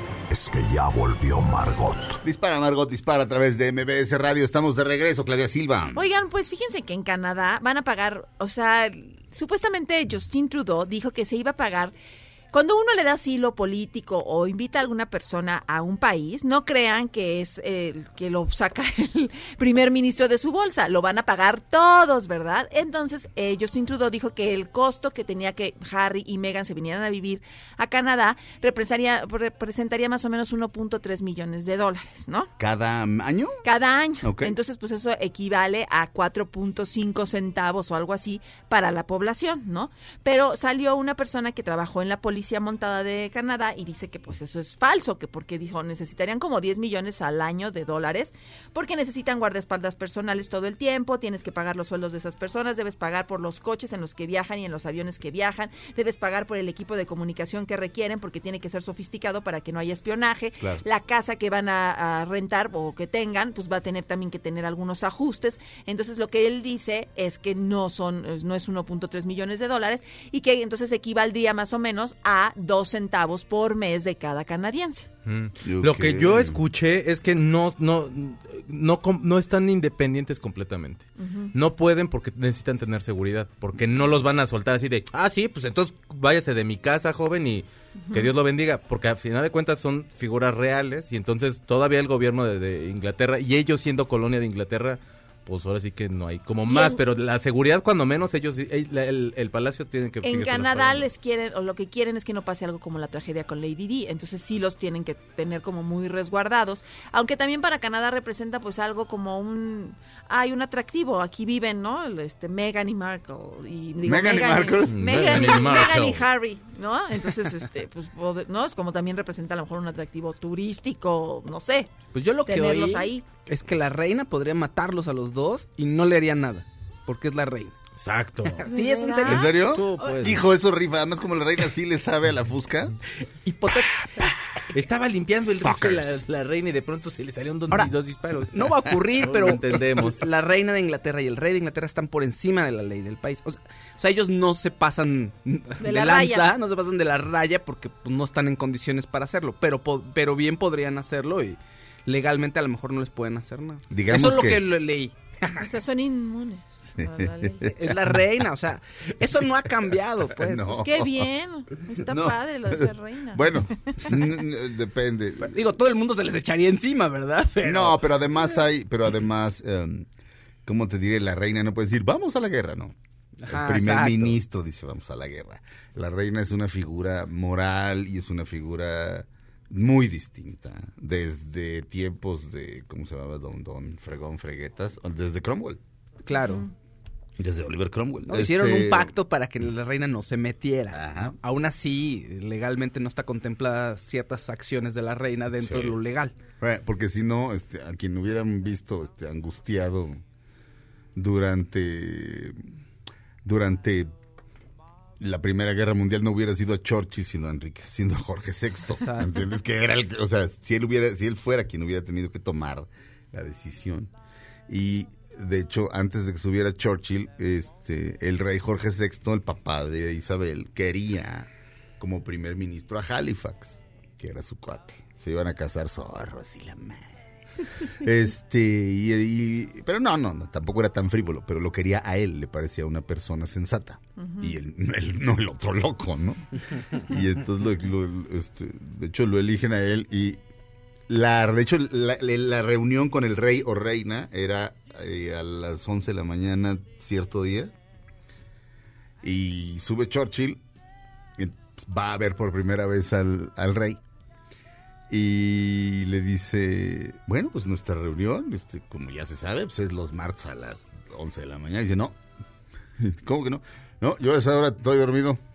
es que ya volvió Margot. Dispara Margot, dispara a través de MBS Radio. Estamos de regreso, Claudia Silva. Oigan, pues fíjense que en Canadá van a pagar, o sea, supuestamente Justin Trudeau dijo que se iba a pagar. Cuando uno le da asilo político o invita a alguna persona a un país, no crean que es eh, que lo saca [LAUGHS] el primer ministro de su bolsa, lo van a pagar todos, ¿verdad? Entonces, eh, Justin Trudeau dijo que el costo que tenía que Harry y Meghan se vinieran a vivir a Canadá representaría, representaría más o menos 1.3 millones de dólares, ¿no? ¿Cada año? cada año. Entonces, pues eso equivale a 4.5 centavos o algo así para la población, ¿no? Pero salió una persona que trabajó en la policía montada de Canadá y dice que pues eso es falso, que porque dijo necesitarían como 10 millones al año de dólares, porque necesitan guardaespaldas personales todo el tiempo, tienes que pagar los sueldos de esas personas, debes pagar por los coches en los que viajan y en los aviones que viajan, debes pagar por el equipo de comunicación que requieren porque tiene que ser sofisticado para que no haya espionaje, Claro. la casa que van a, a rentar o que tengan, pues va a tener también que tener algunos ajustes. Entonces lo que él dice es que no son, es- no es 1.3 millones de dólares y que entonces equivaldría más o menos a dos centavos por mes de cada canadiense. Mm. Lo que yo escuché es que no, no, no, no están independientes completamente. No pueden porque necesitan tener seguridad, porque no los van a soltar así de, ah, sí, pues entonces váyase de mi casa, joven, y que Dios lo bendiga, porque al final de cuentas son figuras reales y entonces todavía el gobierno de, de Inglaterra y ellos siendo colonia de Inglaterra, pues ahora sí que no hay como más, en- pero la seguridad cuando menos ellos, el, el- el palacio tiene que... En Canadá les quieren, o lo que quieren es que no pase algo como la tragedia con Lady Di, entonces sí los tienen que tener como muy resguardados, aunque también para Canadá representa pues algo como un, hay un atractivo, aquí viven, ¿no? El, Este, Meghan y Markle, y digo, Meghan y Markle. Meghan y, Meghan y Markle. Meghan y Harry, ¿no? Entonces, este, pues, ¿no? Es como también representa a lo mejor un atractivo turístico, no sé, Pues yo lo que oí ahí. Es que la reina podría matarlos a los dos y no le haría nada, porque es la reina. Exacto. [LAUGHS] Sí, es en serio. ¿En serio? Tú, pues. Hijo, eso rifa. Además, como la reina sí le sabe a la fusca. [LAUGHS] Estaba limpiando el rifle la, reina y de pronto se le salieron dos, Ahora, dos disparos. No va a ocurrir, [LAUGHS] pero entendemos. la reina de Inglaterra y el rey de Inglaterra están por encima de la ley del país. O sea, o sea, ellos no se pasan de, la lanza, raya. no se pasan de la raya porque pues, no están en condiciones para hacerlo, pero pero bien podrían hacerlo y legalmente a lo mejor no les pueden hacer nada. Digamos Eso es lo que- que, lo leí. [LAUGHS] O sea, son inmunes. a la ley. Es la reina, o sea, eso no ha cambiado, [LAUGHS] pues. No. Pues qué bien, está No. padre lo de ser reina. Bueno, [LAUGHS] depende. Digo, todo el mundo se les echaría encima, ¿verdad? Pero- No, pero además hay, pero además, em, ¿cómo te diré? La reina no puede decir, vamos a la guerra, no. Ajá, el primer exacto. ministro dice, vamos a la guerra. La reina es una figura moral y es una figura muy distinta. Desde tiempos de, ¿cómo se llamaba? Don, don Fregón Freguetas, desde Cromwell. Claro. Desde Oliver Cromwell. No, Hicieron Este, un pacto para que la reina no se metiera. Ajá. Aún así, legalmente no está contemplada ciertas acciones de la reina dentro Sí. de lo legal. Porque si no, este, a quien hubieran visto este, angustiado durante durante la Primera Guerra Mundial no hubiera sido a Churchill, sino a Enrique, sino a Jorge VI. [LAUGHS] ¿Entiendes? Que era el o sea, si él hubiera, si él fuera quien hubiera tenido que tomar la decisión. Y de hecho, antes de que subiera Churchill, este, el rey Jorge VI, el papá de Isabel, quería como primer ministro a Halifax, que era su cuate. Se iban a casar zorros y la madre. [LAUGHS] Este, y, y- pero no, no, no, tampoco era tan frívolo, pero lo quería a él, le parecía una persona sensata. Y él, él no el otro loco, ¿no? [LAUGHS] Y entonces, lo- lo- este, de hecho, lo eligen a él y la, de hecho, la reunión con el rey o reina era eh, a las 11 de la mañana cierto día. Y sube Churchill, y va a ver por primera vez al, al rey. Y le dice, bueno, pues nuestra reunión, este, como ya se sabe, pues es los martes a las 11 de la mañana. Y dice, no, [LAUGHS] ¿cómo que no? No, yo a esa hora estoy dormido. [LAUGHS]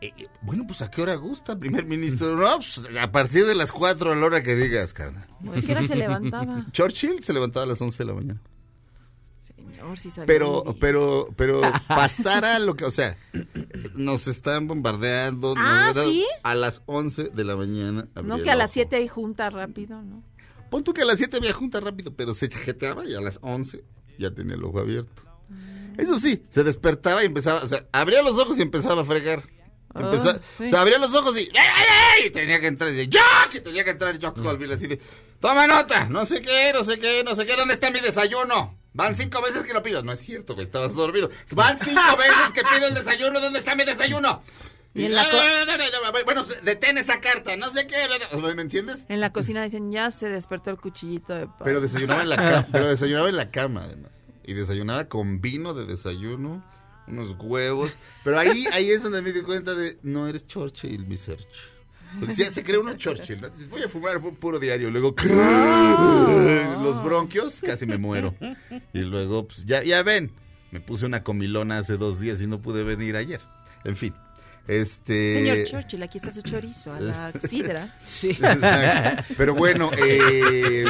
Eh, bueno, pues a qué hora gusta, primer ministro. No, pues a partir de las 4 a la hora que digas, carnal. ¿A qué hora se levantaba? Churchill se levantaba a las 11 de la mañana. Señor, sí sabía Pero, pero, pero [LAUGHS] pasara lo que, o sea, nos están bombardeando. Ah, nos- ¿sí? A las 11 de la mañana. No, que a las ojo. 7 hay junta rápido, ¿no? Pon tú que a las 7 había junta rápido, pero se jeteaba y a las 11 ya tenía el ojo abierto. Eso sí, se despertaba y empezaba, o sea, abría los ojos y empezaba a fregar. Empezó- Ah, sí. O sea, abría los ojos y, ¡ay, ay, ay! y tenía que entrar, y decía, ¡yo! que tenía que entrar yo Colville así de, toma nota, no sé qué, no sé qué, no sé qué, ¿dónde está mi desayuno? Van cinco veces que lo pido. No es cierto, que estabas dormido. Van cinco veces que pido el desayuno, ¿dónde está mi desayuno? Y en la Bueno, detén esa carta, no sé qué. ¿Me entiendes? En la cocina dicen, ya se despertó el cuchillito de pan. Pero desayunaba en la cama, [LAUGHS] pero desayunaba en la cama además. Y desayunaba con vino de desayuno, unos huevos. Pero ahí, ahí es donde me di cuenta de, no eres Churchill, mi Serge. Porque si se cree uno Churchill, voy a fumar fu- puro diario. Luego, [LAUGHS] los bronquios, casi me muero. Y luego, pues, ya, ya ven, me puse una comilona hace dos días y no pude venir ayer. En fin, este... Señor Churchill, aquí está su chorizo, a la [LAUGHS] sidra. Sí. Exacto. Pero bueno, eh,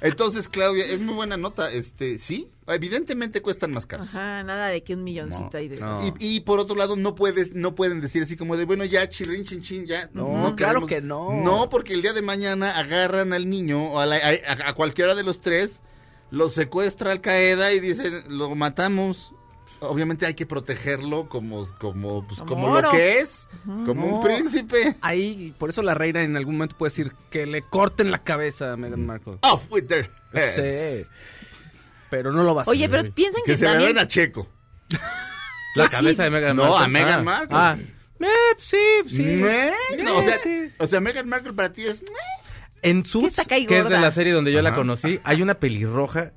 entonces Claudia, es muy buena nota. Este, sí, evidentemente cuestan más caros. Ajá, nada de que un milloncito ahí de... Y, y por otro lado, no puedes, no pueden decir así como de bueno ya chirrin chin chin ya. No, claro que no. No, porque el día de mañana agarran al niño o a, la- a- a cualquiera de los tres, lo secuestra Al Qaeda y dicen lo matamos. Obviamente hay que protegerlo como, como, pues, Como como lo que es, como No. un príncipe. Ahí, por eso la reina en algún momento puede decir que le corten la cabeza a Meghan Markle. Off with their heads. Sí. Pero no lo va a hacer. Oye, pero piensan que, Que se le también... den a Checo. [LAUGHS] La Ah, cabeza de Meghan No, Markle. a Meghan Ah. Markle. Ah. Eh, sí, sí. ¿Eh? No, o, sea, Sí. o sea, Meghan Markle para ti es... En Suits, que es de la serie donde yo la conocí, hay una pelirroja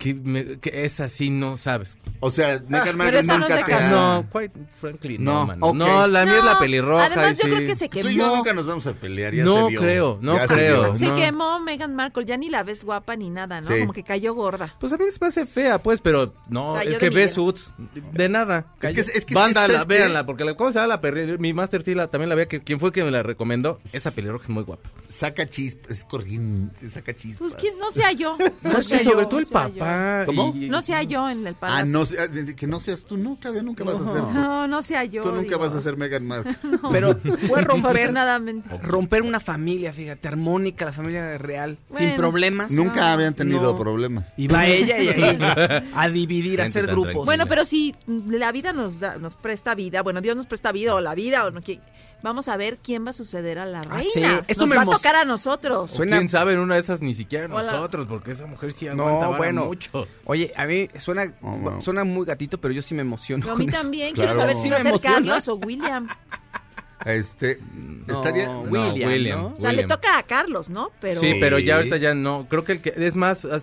que, me- que es así, no sabes. O sea, Meghan pero Markle no nunca se te casó. ha... No, quite frankly, No, no, mano. No, la mía es la No, pelirroja. Además, y yo sí. creo que se Tú y yo quemó. nunca nos vamos a pelear, ya No se vio. creo, no Ya creo. Se No. quemó Meghan Markle, ya ni la ves guapa ni nada, ¿no? Sí. Como que cayó gorda. Pues a mí se me hace fea, pues, pero no, Cayó es que ve. Suits, de nada. Es que- es que Banda, ¿sabes la, qué? véanla, porque la, ¿cómo se llama la perri? Mi Master T la- también la veía, que, ¿quién fue que me la recomendó? Esa pelirroja es muy guapa. Saca chispas, es corriente, saca chispas. Pues quién, no sea yo. [LAUGHS] No No sea sé, yo, sobre todo el no papá. ¿Cómo? y- No sea yo en el Ah, palacio. no, sea- de- que no seas tú, no, Claudia, nunca vas a ser tú. No, no sea yo. Tú nunca digo. vas a ser Meghan Markle. [LAUGHS] Pero fue romper, Afortunadamente. romper una familia, fíjate, armónica, la familia real, sin problemas. Nunca habían tenido No. problemas. Y va ella y ahí [LAUGHS] a dividir, a hacer grupos. tranquila. Bueno, pero si la vida nos da, nos presta vida, bueno, Dios nos presta vida o la vida o no que vamos a ver quién va a suceder a la Ah, reina. sí, eso nos me va a tocar a nosotros. O Suena- quién sabe, en una de esas ni siquiera Hola. nosotros, porque esa mujer sí aguanta No, bueno. mucho. Oye, a mí suena, Oh, suena muy gatito, pero yo sí me emociono. Yo a mí eso. también Claro. quiero saber si Sí va a me ser. Carlos o William. Este, No, estaría... William, William. ¿no? O sea, le toca a Carlos, ¿no? Pero Sí, pero ya ahorita ya no. Creo que el que es más ah,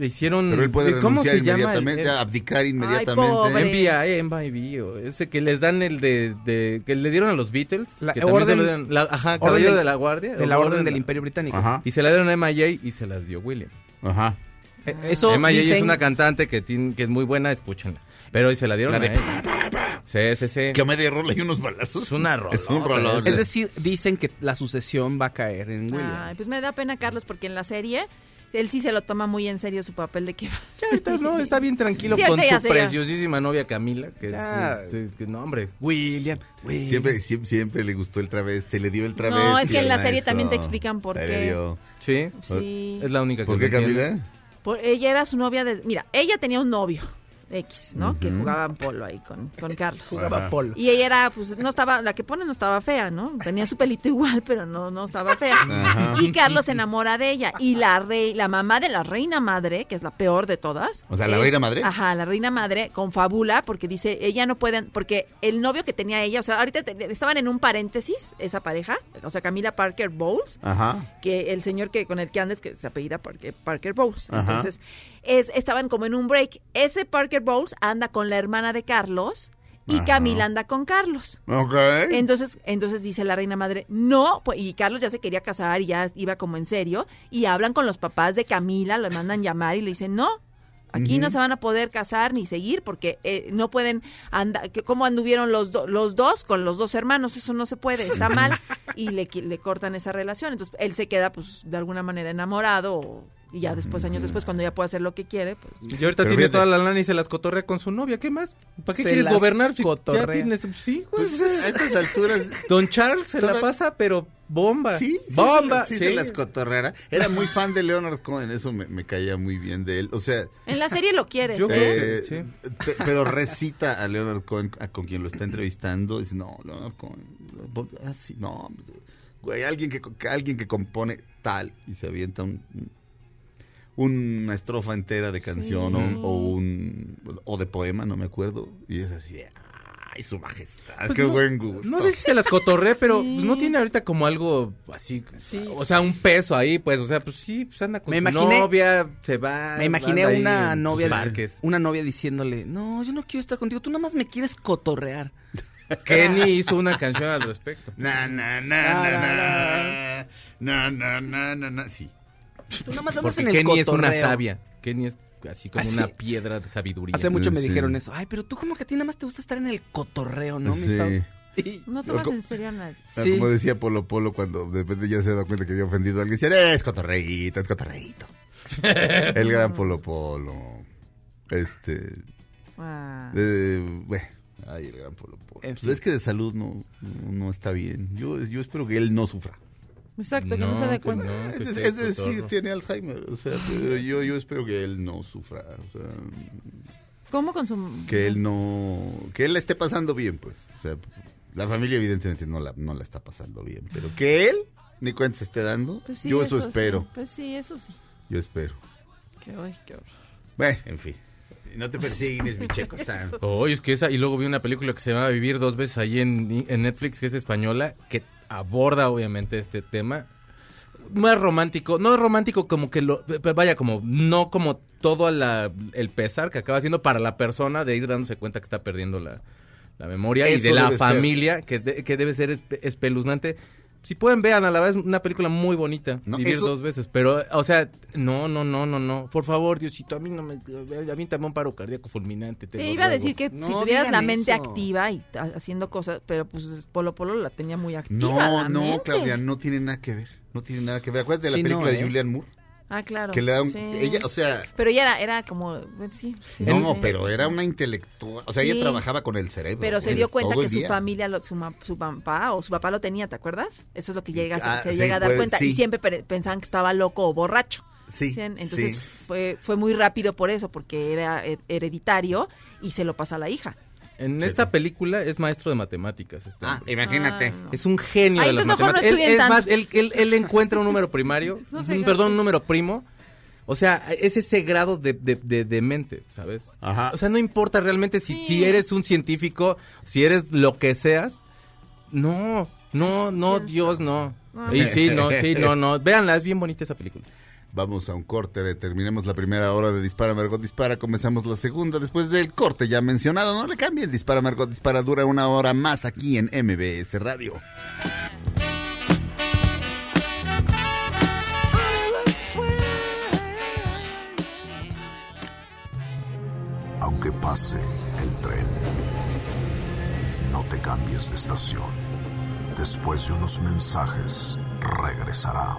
le hicieron Pero él puede ¿cómo renunciar se llama? inmediatamente, El- el- abdicar inmediatamente. MBI, MBI, o ese que les dan el de, de- que le dieron a los Beatles, La que también orden- se lo dieron- la- ajá, orden caballero del- de la guardia, De la Orden del la- Imperio Británico. Ajá, y se la dieron a MIA y se las dio William. ajá. Eh, Eso MIA es una cantante que tiene, que es muy buena, escúchenla. Pero hoy se la dieron La a de él. Sí, sí, sí. Que a media rola y unos balazos. Es una rolota, Es un rolón. Es decir, dicen que la sucesión va a caer en William. Ay, pues me da pena Carlos porque en la serie él sí se lo toma muy en serio su papel de que va. Ya ahorita no, está bien tranquilo Sí, con su preciosísima novia Camila, que Ya. es, es- que no, hombre. William, William. Siempre, siempre, siempre le gustó el través, se le dio el través. No, es que en la serie también te explican por Se qué. le dio. Sí, Sí. es la única que ¿Por qué. Camila? Por- ella era su novia de... Mira, ella tenía un novio, X, ¿no? Que jugaban polo ahí con, con Carlos. Jugaba polo. Y ella era, pues, no estaba, la que pone no estaba fea, ¿no? Tenía su pelito igual, [LAUGHS] pero no, no estaba fea. Ajá. Y Carlos se enamora de ella. Y la rey, la mamá de la reina madre, que es la peor de todas. O sea, ¿la es- reina madre? Ajá, la reina madre confabula porque dice, ella no puede, porque el novio que tenía ella, o sea, ahorita te- estaban en un paréntesis, esa pareja, o sea, Camila Parker Bowles, Ajá. que el señor que con el que andes que se apellida Parker, Parker Bowles. Ajá. Entonces, es, estaban como en un break. Ese Parker Bowles anda con la hermana de Carlos y Ajá. Camila anda con Carlos. Ok. Entonces, entonces dice la reina madre, no, pues, y Carlos ya se quería casar y ya iba como en serio, y hablan con los papás de Camila, lo mandan llamar y le dicen, no, aquí no se van a poder casar ni seguir porque eh, no pueden andar, ¿cómo anduvieron los, do- los dos con los dos hermanos? Eso no se puede, está [LAUGHS] mal, y le, le cortan esa relación. Entonces, él se queda, pues, de alguna manera enamorado, o- y ya después, años después, cuando ya puede hacer lo que quiere, pues... Y ahorita Pero tiene fíjate. toda la lana y se las cotorrea con su novia. ¿Qué más? ¿Para qué Se quieres las gobernar si ya cotorrea. tienes... Sí, güey. Pues a estas alturas. [LAUGHS] Don Charles se la pasa, pero bomba. Sí, sí, bomba. sí, se, sí se las cotorrera. Era muy fan de Leonard Cohen, eso me, me caía muy bien de él. O sea, En la serie lo quieres, Yo- ¿eh? eh, Sí. te- pero recita a Leonard Cohen, a- con quien lo está entrevistando. Dice, no, Leonard Cohen, por- ah, no, güey, alguien que, que- alguien que compone tal y se avienta un, una estrofa entera de canción Sí. o, o un o de poema, no me acuerdo. Y es así, ay, su majestad, Pues qué no- buen gusto. No sé si se las cotorré, pero Sí. pues, no tiene ahorita como algo así, o sea, un peso ahí, pues, o sea, pues sí, pues anda con Me su imaginé- novia, se va. Me imaginé una novia, una novia diciéndole, no, yo no quiero estar contigo, tú nada más me quieres cotorrear. [LAUGHS] Kenny hizo una canción al respecto. Na, na, na, na, na, na, na, na, na, na. Sí. Tú nada más andas Porque en el Kenny es una sabia. Kenny es así como una piedra de sabiduría. Hace mucho me Sí. dijeron eso. Ay, pero tú como que a ti nada más te gusta estar en el cotorreo, ¿no? mi Sí. No tomas en serio a nadie. Ah, Sí. Como decía Polo Polo cuando de repente ya se da cuenta que había ofendido a alguien. Decía, es cotorreíto, es cotorreíto. [LAUGHS] El gran Polo Polo. Este. Ah. eh, bueno, ay, el gran Polo Polo. En Pues es que de salud no, no, no está bien. Yo, yo espero que él no sufra. Exacto, que no se dé cuenta. no, ese sí cotorro. tiene Alzheimer. O sea, yo, yo espero que él no sufra. O sea, ¿Cómo con su...? que él no. Que él la esté pasando bien, pues. O sea, la familia, evidentemente, no la, no la está pasando bien. Pero que él ni cuenta se esté dando. Pues sí, yo eso, sí. espero. Pues sí, eso sí. Yo espero. Qué, ay, qué horror. Bueno, en fin. No te persignes, mi checo san. Oh, es que esa, y luego vi una película que se llama Vivir dos veces ahí en, en Netflix, que es española, que aborda obviamente este tema. Más romántico, no romántico como que lo, vaya, como, no como todo la- el pesar que acaba haciendo para la persona de ir dándose cuenta que está perdiendo la, la memoria y de la ser. familia, que, de- que debe ser espe- espeluznante. Si pueden, vean, a la vez una película muy bonita, No, Vivir eso- dos veces, pero, o sea, no, no, no, no, no, por favor, Diosito, a mí no me, a mí también un paro cardíaco fulminante. te iba a decir que No si tuvieras la mente eso. activa y haciendo cosas, pero pues Polo Polo la tenía muy activa. No, la no, mente. Claudia, no tiene nada que ver. No tiene nada que ver. Acuérdate de la película no, de ¿eh? Julian Moore. Ah, claro. Que le da un- sí. ella, o sea, Pero ella era, era como, bueno, sí. no, pero era una intelectual. O sea, Sí. ella trabajaba con el cerebro. Pero se dio cuenta que su familia, lo- su, su papá o su papá lo tenía, ¿te acuerdas? Eso es lo que llega, Ah, se, sí, llega a dar pues, cuenta. Y siempre pe- pensaban que estaba loco o borracho. Sí. Entonces fue, fue muy rápido por eso, porque era he- hereditario y se lo pasa a la hija. En esta película es maestro de matemáticas. Este Ah, hombre. imagínate. Ah, no. Es un genio Ay, de las mejor no matemáticas. Él- es más, él, él- él encuentra un número primario, [LAUGHS] No un- perdón, un número primo. O sea, es ese grado de, de, de- de mente, ¿sabes? Ajá. O sea, no importa realmente si, Sí. si eres un científico, si eres lo que seas. No, no, no, ¿Quién Dios, no. Ah. Y sí, no, sí, no, [LAUGHS] no. Véanla, es bien bonita esa película. Vamos a un corte, terminemos la primera hora de Dispara Margot Dispara, comenzamos la segunda después del corte ya mencionado, no le cambien, Dispara Margot Dispara dura una hora más aquí en MBS Radio. Aunque pase el tren, no te cambies de estación. Después de unos mensajes, regresará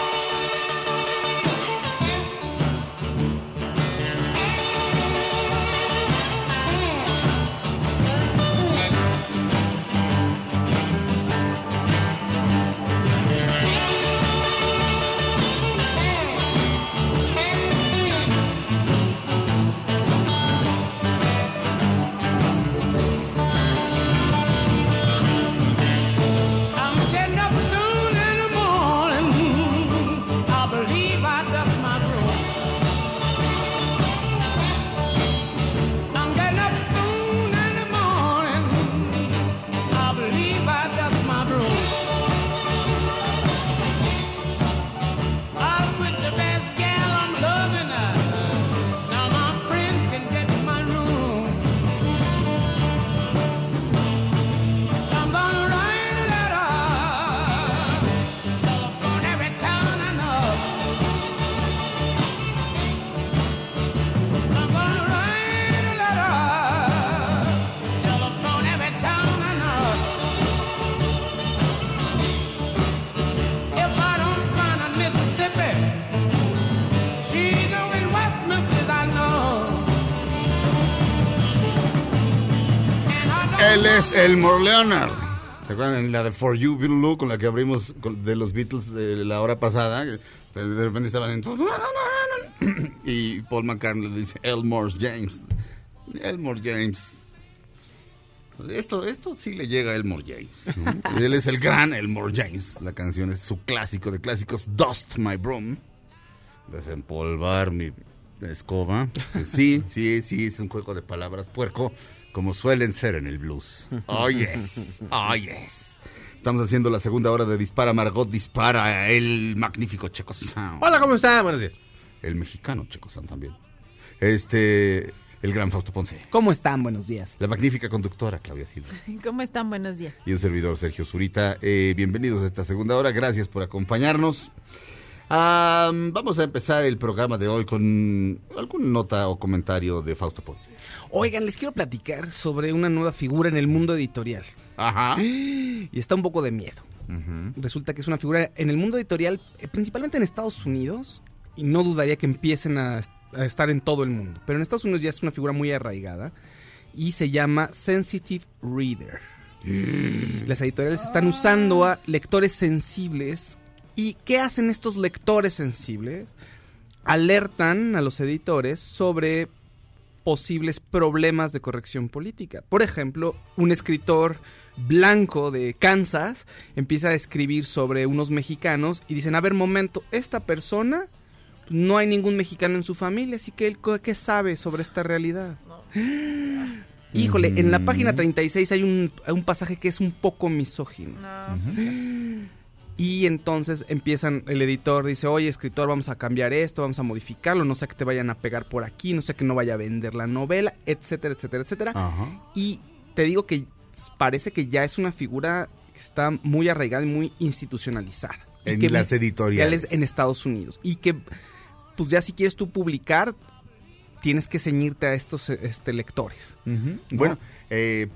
Es Elmore Leonard. ¿Se acuerdan la de For You, Blue, con la que abrimos de los Beatles de la hora pasada? De de repente estaban en... [COUGHS] Y Paul McCartney le dice Elmore James. Elmore James. Esto, esto sí le llega a Elmore James. ¿no? Él es el gran Elmore James. La canción es su clásico de clásicos, Dust My Broom. Desempolvar mi escoba. Sí, sí, sí, es un juego de palabras puerco, como suelen ser en el blues. [LAUGHS] Oh, yes. Oh, yes. Estamos haciendo la segunda hora de Dispara Margot Dispara, el magnífico Checo Sound. Hola, ¿cómo está? Buenos días. El mexicano Checo Sound también. Este, el gran Fausto Ponce. ¿Cómo están? Buenos días. La magnífica conductora Claudia Silva. ¿Cómo están? Buenos días. y un servidor Sergio Zurita. Eh, bienvenidos a esta segunda hora, gracias por acompañarnos. Am, vamos a empezar el programa de hoy con alguna nota o comentario de Fausto Ponce. Oigan, les quiero platicar sobre una nueva figura en el mundo editorial. Ajá. [GASPS] Y está un poco de miedo. Resulta que es una figura en el mundo editorial, eh, principalmente en Estados Unidos, y no dudaría que empiecen a, a estar en todo el mundo. Pero en Estados Unidos ya es una figura muy arraigada y se llama Sensitive Reader. [GASPS] Las editoriales están usando a lectores sensibles. ¿Y qué hacen estos lectores sensibles? Alertan a los editores sobre posibles problemas de corrección política. Por ejemplo, un escritor blanco de Kansas empieza a escribir sobre unos mexicanos y dicen, a ver, momento, esta persona no hay ningún mexicano en su familia, así que él qué sabe sobre esta realidad. [GASPS] Híjole, en la página 36 hay un, hay un pasaje que es un poco misógino. Y entonces empiezan, el editor dice, oye, escritor, vamos a cambiar esto, vamos a modificarlo, no sé que te vayan a pegar por aquí, no sé que no vaya a vender la novela, etcétera, etcétera, etcétera. Ajá. Y te digo que parece que ya es una figura que está muy arraigada y muy institucionalizada. En que las editoriales. en Estados Unidos. Y que, pues ya si quieres tú publicar, tienes que ceñirte a estos este, lectores. Bueno, eh,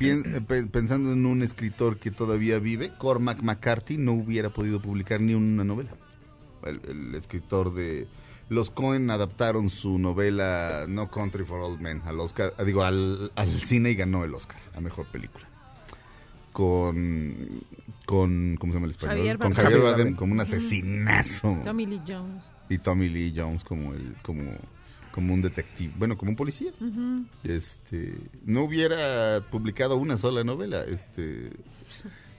pe- pensando en un escritor que todavía vive, Cormac McCarthy no hubiera podido publicar ni una novela. El, el escritor de los Cohen adaptaron su novela No Country for Old Men al Oscar, ah, digo al, al cine y ganó el Oscar a mejor película. Con con ¿cómo se llama el español? Javier con. Javier Bardem. como un asesinazo Tommy Lee Jones. y Tommy Lee Jones como el como como un detective, bueno, como un policía. Este, no hubiera publicado una sola novela, este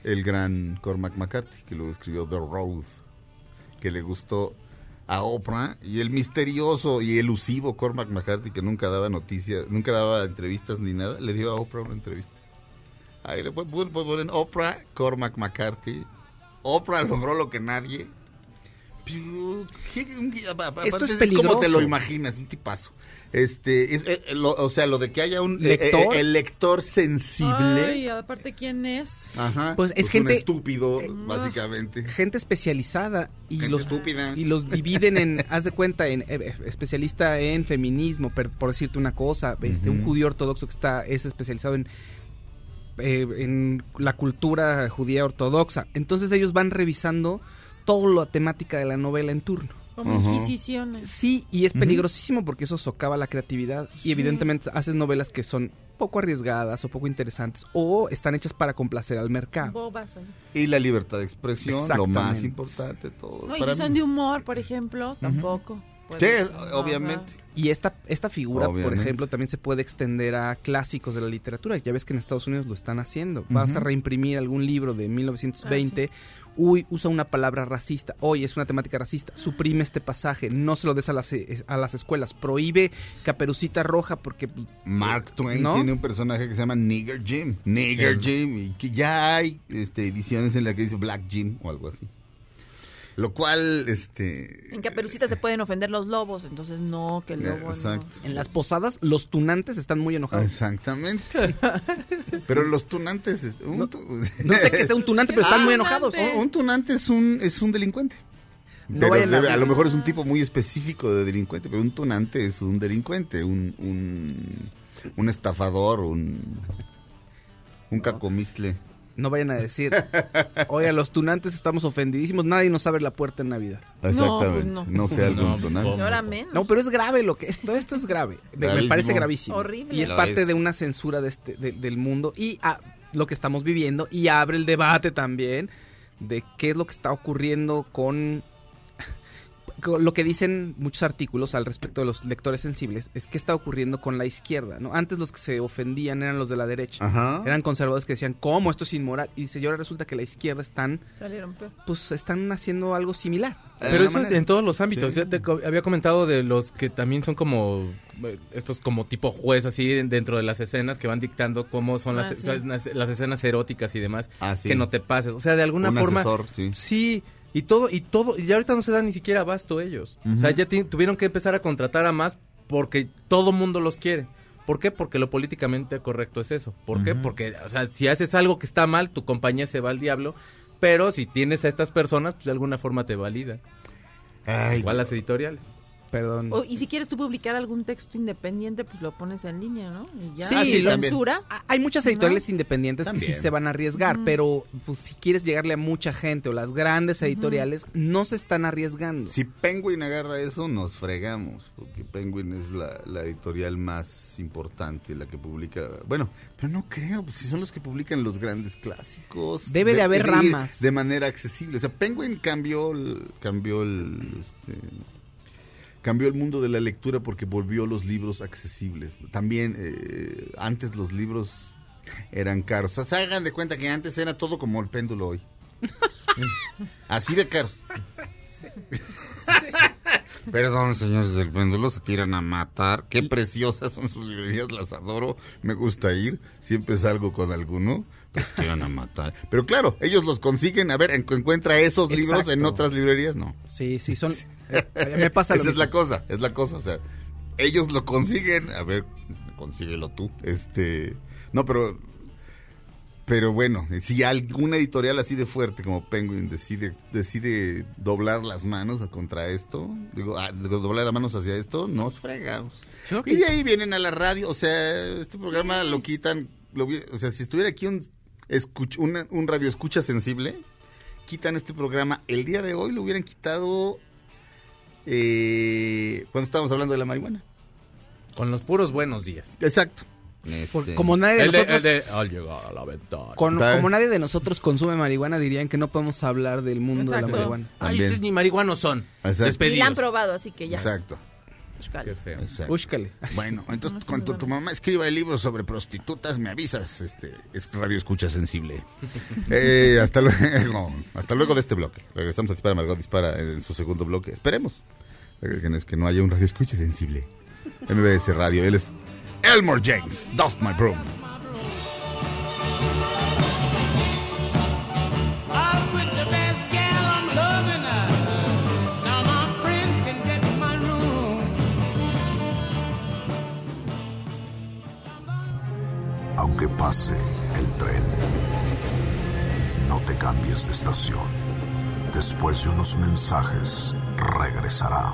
el gran Cormac McCarthy que luego escribió The Road, que le gustó a Oprah y el misterioso y elusivo Cormac McCarthy que nunca daba noticias, nunca daba entrevistas ni nada, le dio a Oprah una entrevista. Ahí le poner Oprah, Cormac McCarthy. Oprah logró lo que nadie Pero, ¿qué- aparte Esto es es, como te lo imaginas, un tipazo. Este, es- eh, lo- o sea, lo de que haya un eh, ¿Lector? eh, el lector sensible. Ay, aparte, ¿quién es? Ajá. Pues es un gente- estúpido, básicamente. Gente especializada y Gente los estúpida. y los dividen en, [LAUGHS] haz de cuenta, en eh, especialista en feminismo, per- por decirte una cosa, este, un judío ortodoxo que está es especializado en eh, en la cultura judía ortodoxa. Entonces ellos van revisando toda la temática de la novela en turno. Como inquisiciones. Sí, y es peligrosísimo porque eso socava la creatividad y evidentemente haces novelas que son poco arriesgadas o poco interesantes o están hechas para complacer al mercado. Bobas ahí. Y la libertad de expresión, lo más importante de todo. No, y si son mí. de humor, por ejemplo, tampoco. Sí, Puedes- obviamente. Y esta, esta figura, por ejemplo, también se puede extender a clásicos de la literatura. Ya ves que en Estados Unidos lo están haciendo. Vas a reimprimir algún libro de 1920. Ah, Uy, usa una palabra racista. Hoy es una temática racista. Suprime este pasaje. No se lo des a las, eh, a las escuelas. Prohíbe Caperucita Roja porque... Mark Twain ¿No? tiene un personaje que se llama Nigger Jim. Nigger Jim. Y que ya hay este, ediciones en las que dice Black Jim o algo así. Lo cual, este... En Caperucita se pueden ofender los lobos, entonces no, que el lobo no. Exacto. En las posadas, los tunantes están muy enojados. Exactamente. [LAUGHS] Pero los tunantes... este, un tu- No sé qué sea un tunante, pero están Ah, muy enojados. Un, un tunante es un, es un delincuente. No Pero debe- a, lo mejor es un tipo muy específico de delincuente, pero un tunante es un delincuente, un, un, un estafador, un, un cacomistle. No vayan a decir, [LAUGHS] oye, los tunantes estamos ofendidísimos, nadie nos abre la puerta en Navidad. Exactamente. pues no. no. sea algún No, pues, tunante. Y ahora menos. No, pero es grave lo que esto esto es grave. Me- parece gravísimo. Horrible. Y es Lo parte es. de una censura de este de- del mundo y ah, lo que estamos viviendo y abre el debate también de qué es lo que está ocurriendo con lo que dicen muchos artículos al respecto de los lectores sensibles es qué está ocurriendo con la izquierda, ¿no? Antes los que se ofendían eran los de la derecha. Ajá. Eran conservadores que decían, ¿cómo esto es inmoral? Y dice, y ahora resulta que la izquierda están, Salieron peor. pues, están haciendo algo similar. Pero De eso es en todos los ámbitos. Sí. Ya te había comentado de los que también son como eh, estos como tipo juez así dentro de las escenas que van dictando cómo son las, Ah, sí. las, las escenas eróticas y demás. Ah, sí. Que no te pases. O sea, de alguna Un forma. asesor, sí. Sí, y todo, y todo, y ahorita no se dan ni siquiera abasto ellos. O sea, ya tuvieron que empezar a contratar a más porque todo mundo los quiere. ¿Por qué? Porque lo políticamente correcto es eso. ¿Por qué? Porque, o sea, si haces algo que está mal, tu compañía se va al diablo. Pero si tienes a estas personas, pues de alguna forma te valida. Ay, Igual las editoriales. Perdón. O- y si quieres tú publicar algún texto independiente, pues lo pones en línea, ¿no? Y ya. Sí, lo- censura. Hay muchas editoriales independientes que sí se van a arriesgar, pero pues, si quieres llegarle a mucha gente o las grandes editoriales, no se están arriesgando. Si Penguin agarra eso, nos fregamos, porque Penguin es la, la editorial más importante, la que publica... Bueno, pero no creo, pues, si son los que publican los grandes clásicos. Debe de haber ramas. De manera accesible. O sea, Penguin cambió el... Cambió el este, cambió el mundo de la lectura porque volvió los libros accesibles. También eh, antes los libros eran caros. O sea, hagan de cuenta que antes era todo como el péndulo hoy. [LAUGHS] Así de caros. [LAUGHS] Perdón, señores del péndulo, se tiran a matar. Qué preciosas son sus librerías, las adoro. Me gusta ir. Siempre salgo con alguno. Pues tiran a matar. Pero claro, ellos los consiguen. A ver, en- encuentra esos libros en otras librerías. No. Sí, sí, son... [LAUGHS] eh, me pasa lo Esa es la cosa, es la cosa. O sea, ellos lo consiguen. A ver, consíguelo tú. Este. No, pero. Pero bueno, si alguna editorial así de fuerte como Penguin decide, decide doblar las manos contra esto, digo, ah, doblar las manos hacia esto, nos fregamos. Y de ahí vienen a la radio, o sea, este programa lo quitan, lo o sea, si estuviera aquí un, escuch- una- un radio escucha sensible, quitan este programa. El día de hoy lo hubieran quitado eh, cuando estábamos hablando de la marihuana. Con los puros buenos días. Exacto. Por- Este, como nadie de El de- nosotros... el de, al llegar a la ventana. con- Está- como nadie de nosotros consume marihuana, dirían que no podemos hablar del mundo de la marihuana. Ay, También. ustedes ni marihuanos son. Y la han probado, así que ya. Exacto. Qué feo. Bueno, entonces No, cuando tu mamá escriba el libro sobre prostitutas, me avisas. Este es radio escucha sensible. [LAUGHS] Eh, hasta luego. Hasta luego de este bloque. Regresamos a Dispara Margot Dispara en su segundo bloque. Esperemos que no, es que no haya un radio escucha sensible. MBS Radio. Él es Elmore James, Dust My Broom. Aunque pase el tren, no te cambies de estación. Después de unos mensajes, regresará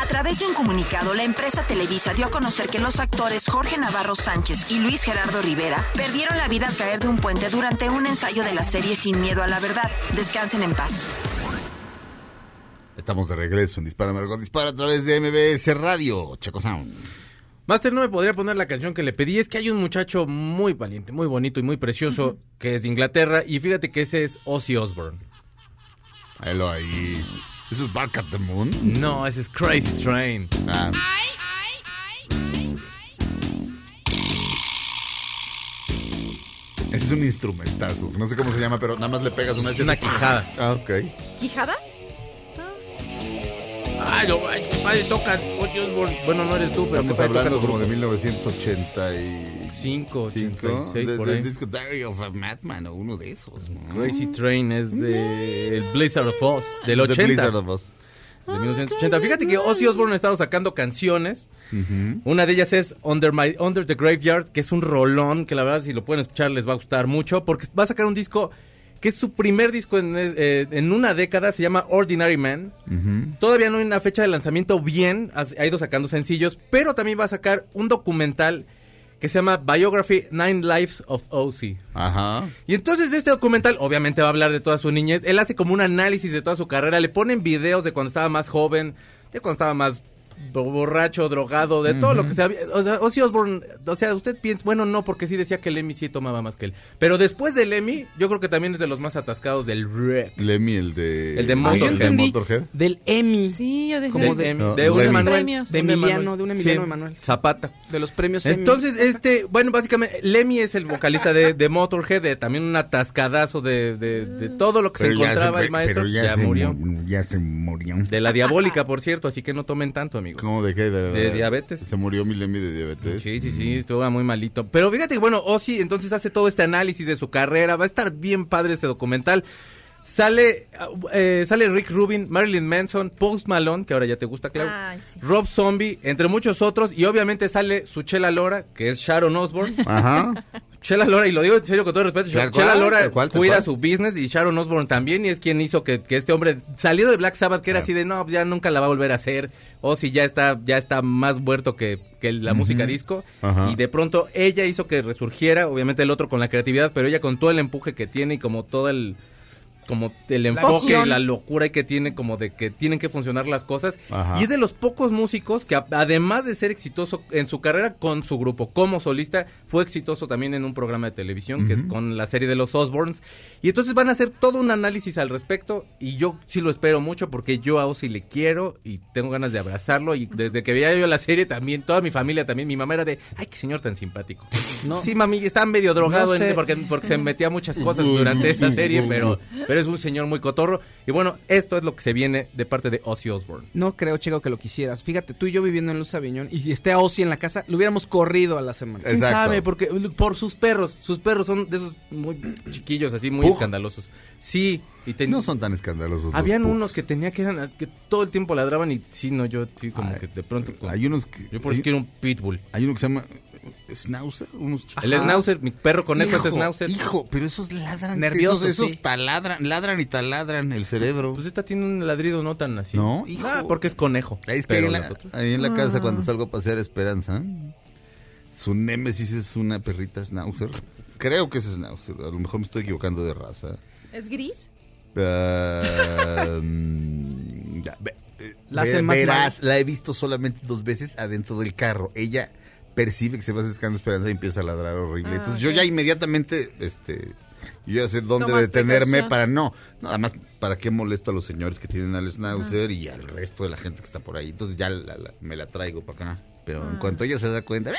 A través de un comunicado, la empresa Televisa dio a conocer que los actores Jorge Navarro Sánchez y Luis Gerardo Rivera perdieron la vida al caer de un puente durante un ensayo de la serie Sin Miedo a la Verdad. Descansen en paz. Estamos de regreso en Dispara Margot Dispara a través de MBS Radio, Chaco Sound. Master no me podría poner la canción que le pedí. Es que hay un muchacho muy valiente, muy bonito y muy precioso que es de Inglaterra. Y fíjate que ese es Ozzy Osbourne. Hello ahí. ¿Eso es Bark at the Moon? No, ese es Crazy Train. Ah, ese es un instrumentazo. No sé cómo se llama, pero nada más le pegas una... Una quijada. Ah, ok. ¿Quijada? Ay, no, ay, qué padre toca Ozzy Osbourne. Bueno, no eres tú, pero Estamos padre hablando como de tu- 1985. 5, 86, de- por del ahí. disco Diary of a Madman o uno de esos. ¿no? Crazy Train es de el Blizzard of Oz, del The 80. Blizzard of Oz. de 1980. Fíjate que Ozzy Osbourne ha estado sacando canciones. Una de ellas es Under, My, Under the Graveyard, que es un rolón que la verdad si lo pueden escuchar les va a gustar mucho, porque va a sacar un disco que es su primer disco en, eh, en una década, se llama Ordinary Man. Todavía no hay una fecha de lanzamiento bien, ha, ha ido sacando sencillos, pero también va a sacar un documental que se llama Biography Nine Lives of Ozzy. Ajá. Y entonces este documental obviamente va a hablar de toda su niñez. Él hace como un análisis de toda su carrera. Le ponen videos de cuando estaba más joven, de cuando estaba más borracho, drogado, de todo lo que sea. O sea, Ozzy Osbourne, o sea, usted piensa, bueno, no, porque sí decía que Lemmy sí tomaba más que él. Pero después de Lemmy, yo creo que también es de los más atascados del rock. Lemmy, el de... El de Ah, Motorhead. Motorhead. Del Emmy. Sí, yo dejé. Como de, de- No, de un Lemmy. Emanuel. De Un Emiliano, de un Emiliano Sí, Emanuel. Zapata. De los premios Emmy. Entonces, este, bueno, básicamente, Lemmy es el vocalista de, de Motorhead, de también un atascadazo de, de, de todo lo que se encontraba el maestro. pero ya se murió. mu- ya se murió. De la diabólica, por cierto, así que no tomen tanto, amigos. ¿Cómo de qué? De, De diabetes. Se murió mi Lemmy de diabetes. Sí, sí, sí, estuvo muy malito. Pero fíjate que, bueno, Ozzy entonces hace todo este análisis de su carrera. Va a estar bien padre este documental. Sale, eh, sale Rick Rubin, Marilyn Manson, Post Malone, que ahora ya te gusta, claro. Ay, sí. Rob Zombie, entre muchos otros. Y obviamente sale su Chela Lora, que es Sharon Osbourne. Ajá. [LAUGHS] Chela Lora, y lo digo en serio con todo respeto, Chela cual, Lora cual, cuida cual. su business y Sharon Osbourne también, y es quien hizo que, que este hombre salido de Black Sabbath, que era así de, no, ya nunca la va a volver a hacer, o si ya está, ya está más muerto que, que la música disco, y de pronto ella hizo que resurgiera, obviamente el otro con la creatividad, pero ella con todo el empuje que tiene y como todo el como el enfoque, pasión. la locura que tiene como de que tienen que funcionar las cosas Ajá. y es de los pocos músicos que además de ser exitoso en su carrera con su grupo como solista, fue exitoso también en un programa de televisión que es con la serie de los Osbournes. Y entonces van a hacer todo un análisis al respecto y yo sí lo espero mucho porque yo a Ozzy le quiero y tengo ganas de abrazarlo y desde que veía yo la serie también, toda mi familia también, mi mamá era de, ay, qué señor tan simpático. No. Sí, mami, está medio drogado No en- sé. porque, porque se metía muchas cosas durante esa serie, pero, pero es un señor muy cotorro. Y bueno, esto es lo que se viene de parte de Ozzy Osbourne. No creo, Checo, que lo quisieras. Fíjate, tú y yo viviendo en Luz Aviñón y esté a Ozzy en la casa, lo hubiéramos corrido a la semana. ¿Quién Exacto. sabe? Porque por sus perros, sus perros son de esos muy chiquillos, así muy Pug. escandalosos. Sí, y ten- No son tan escandalosos. los habían unos que tenía que eran que todo el tiempo ladraban y sí, no, yo sí como Ay, que de pronto Hay unos que... yo por eso hay, quiero un pitbull. hay uno que se llama Schnauzer. Unos El schnauzer, mi perro conejo hijo, es schnauzer. Hijo, pero esos ladran. Nerviosos, esos, esos sí. taladran, ladran y taladran el cerebro. Pues esta tiene un ladrido no tan así. No, hijo. Ah, porque es conejo. Ahí es que ahí Pero en, la, los otros- ahí en la casa cuando salgo a pasear Esperanza, su némesis es una perrita schnauzer. Creo que es schnauzer, a lo mejor me estoy equivocando de raza. ¿Es gris? Ah, mm, ya, ve- eh, La ve- verás, la he visto solamente dos veces adentro del carro. Ella percibe que se va acercando Esperanza y empieza a ladrar horrible. Ah, Entonces yo ya inmediatamente, este, yo ya sé dónde detenerme precaución. para no, nada más para qué molesto a los señores que tienen al schnauzer y al resto de la gente que está por ahí. Entonces ya la- la- me la traigo para acá. Pero Ah. en cuanto ella se da cuenta,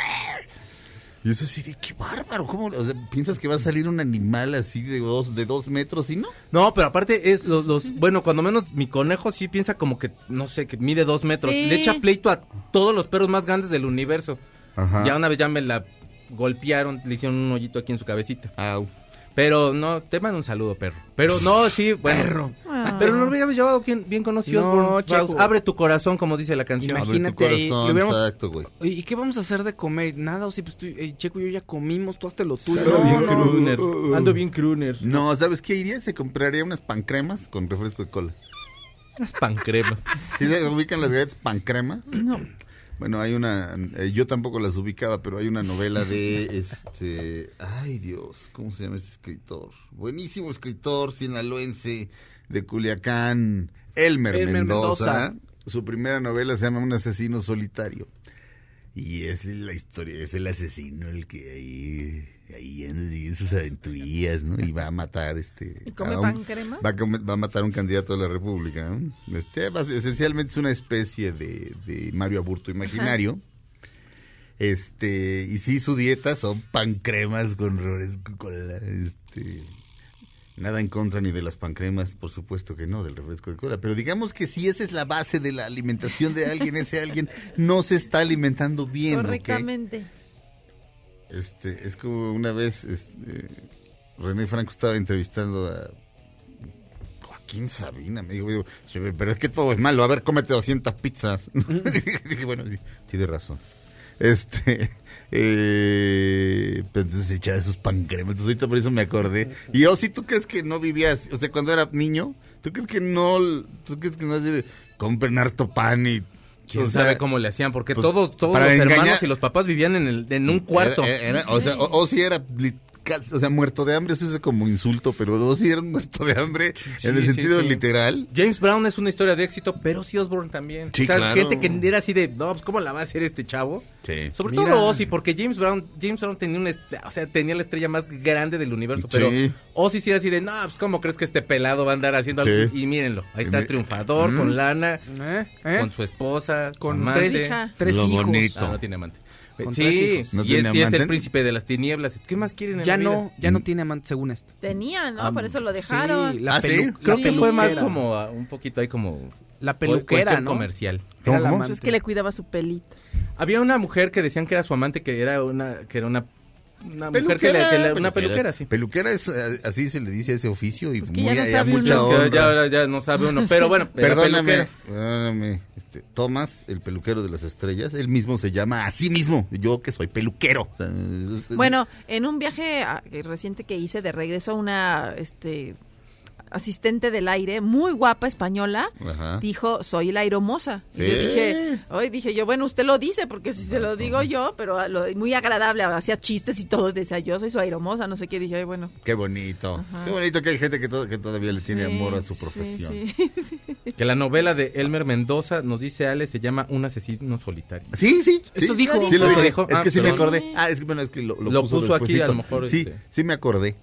Y eso así de qué bárbaro, ¿cómo? O sea, piensas que va a salir un animal así de dos, de dos metros y no. No, pero aparte es los, los, bueno, cuando menos mi conejo sí piensa como que, no sé, que mide dos metros. Sí. Le echa pleito a todos los perros más grandes del universo. Ajá. Ya una vez ya me la golpearon, le hicieron un hoyito aquí en su cabecita. Au. Pero no, te mando un saludo, perro. Pero no, sí, bueno. Perro. Ah. Pero no lo hubiéramos llevado bien, bien conocido. No. Abre tu corazón, como dice la canción. Imagínate. Abre tu corazón, exacto, güey. ¿y qué vamos a hacer de comer? Nada, o sí, pues tú, eh, Checo y yo ya comimos, tú hazte lo tuyo. Ando bien No, no. crooner. Ando bien crooner. No, ¿sabes qué iría? Se compraría unas pancremas con refresco de cola. Las pancremas. ¿Sí se ubican las galletas pancremas? No. Bueno, hay una, eh, yo tampoco las ubicaba, pero hay una novela de [LAUGHS] este, ay Dios, ¿cómo se llama este escritor? Buenísimo escritor sinaloense de Culiacán, Elmer, Elmer Mendoza. Mendoza. Su primera novela se llama Un asesino solitario. Y es la historia, es el asesino el que ahí, ahí en sus aventurías, ¿no? Y va a matar este. [LAUGHS] ¿Y come un- pan crema? Va a, comer- va a matar a un candidato a la República. ¿no? Este, esencialmente es una especie de, de Mario Aburto imaginario. Este, y sí, su dieta son pancremas con refresco cola. Este, nada en contra ni de las pancremas, por supuesto que no, del refresco de cola. Pero digamos que si esa es la base de la alimentación de alguien, ese alguien no se está alimentando bien. Correctamente. Este, es como una vez este, René Franco estaba entrevistando a Joaquín Sabina. Me dijo, digo, "Sí, pero es que todo es malo. A ver, cómete 200 pizzas. [LAUGHS] Dije, bueno, sí, tiene razón. Este, [LAUGHS] eh, pues entonces echaba esos pancremas. Entonces ahorita por eso me acordé. Y yo, si tú crees que no vivías, o sea, cuando era niño, tú crees que no, tú crees que no así de, compren harto pan y... ¿Quién o sea, sabe cómo le hacían? Porque pues, todos, todos los engañar- hermanos y los papás vivían en, el, en un cuarto. Era- era- o, sea, o, o si era o sea, muerto de hambre se usa como insulto, pero o si era un muerto de hambre en el sí, sentido sí. literal. James Brown es una historia de éxito, pero sí Osborne también. O sea, claro. gente que era así de, no, pues ¿cómo la va a hacer este chavo? Sí. Sobre Mira. todo Ozzy, porque James Brown, James Brown tenía una, o sea, tenía la estrella más grande del universo, pero Sí. Ozzy sí era así de, no, pues ¿cómo crees que este pelado va a andar haciendo algo? Y mírenlo, ahí está triunfador, Mm. con lana, ¿Eh? ¿Eh? con su esposa, con amante. tres, hija. tres Lo hijos. bonito. Ah, no tiene amante. Con sí, tres hijos. ¿No y, es, y es el príncipe de las tinieblas. ¿Qué más quieren en Ya la vida? no, ya no tiene amante según esto. Tenía, ¿no? Ah, Por eso lo dejaron. Sí, la Ah, ¿sí? Creo que fue más como ah, un poquito ahí como La peluquera, ¿no? comercial. Era la amante. Es que le cuidaba su pelito. Había una mujer que decían que era su amante, que era una, que era una, una mujer que, le, que le- una peluquera, sí. Peluquera es, eh, así se le dice a ese oficio y Pues muy, ya no a- a sabe mucha honra. ya, ya no sabe uno, [LAUGHS] pero bueno, Perdóname, peluquera. perdóname, este, Tomás, el peluquero de las estrellas, él mismo se llama a sí mismo, yo que soy peluquero. O sea, Bueno, en un viaje ah, eh, reciente que hice de regreso a una este asistente del aire, muy guapa española, Ajá. dijo, soy el aeromosa. Y Sí. yo dije, hoy dije yo, bueno, usted lo dice, porque si se lo digo yo, pero a lo- muy agradable, hacía chistes y todo, decía, yo soy su aeromosa, no sé qué, dije, ay, bueno. Qué bonito. Ajá. Qué bonito que hay gente que, to- que todavía le tiene Sí, amor a su profesión. sí. [LAUGHS] Que la novela de Elmer Mendoza, nos dice Ale, se llama Un asesino solitario. Sí, sí. Eso sí. dijo. Sí lo Eso dijo. dijo. Es Ah, que sí me acordé. Ah, es que bueno, es que lo, lo, Lo puso, puso aquí, a lo mejor, Sí, este. sí me acordé.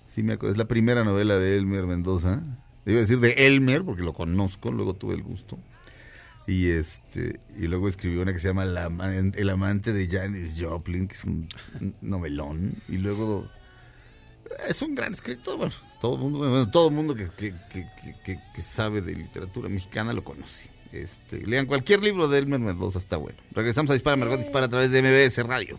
Es la primera novela de Elmer Mendoza. A decir de Elmer porque lo conozco, luego tuve el gusto. Y este y luego escribió una que se llama La El amante de Janis Joplin, que es un novelón. Y luego es un gran escritor. Bueno, todo el mundo, todo mundo que- que- que sabe de literatura mexicana lo conoce. Este, lean cualquier libro de Elmer Mendoza, está bueno. Regresamos a Dispara, Margot Dispara a través de MBS Radio.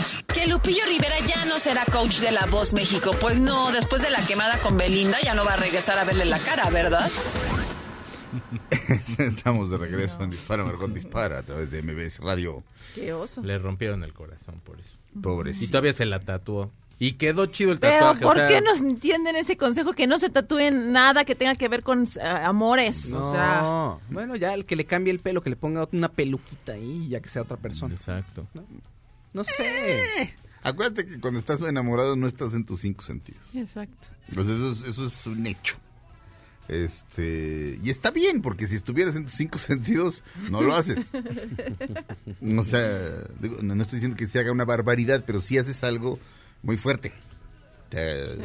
Que Lupillo Rivera ya no será coach de La Voz México. Pues no, después de la quemada con Belinda ya no va a regresar a verle la cara, ¿verdad? [LAUGHS] Estamos de regreso en Dispara, Margot Dispara a través de MBS Radio. Qué oso. Le rompieron el corazón por eso. Y Pobrecito. todavía se la tatuó. Y quedó chido el Pero tatuaje. o ¿por sea, qué no entienden ese consejo que no se tatúen nada que tenga que ver con eh, amores? No, O sea, bueno, ya el que le cambie el pelo, que le ponga una peluquita ahí, ya que sea otra persona. Exacto. No sé. Acuérdate que cuando estás enamorado no estás en tus cinco sentidos. exacto. Pues eso, es- eso es un hecho. Este, y está bien, porque si estuvieras en tus cinco [LAUGHS] sentidos, no lo haces. [LAUGHS] O sea, digo, no, no estoy diciendo que se haga una barbaridad, pero sí haces algo muy fuerte. Te-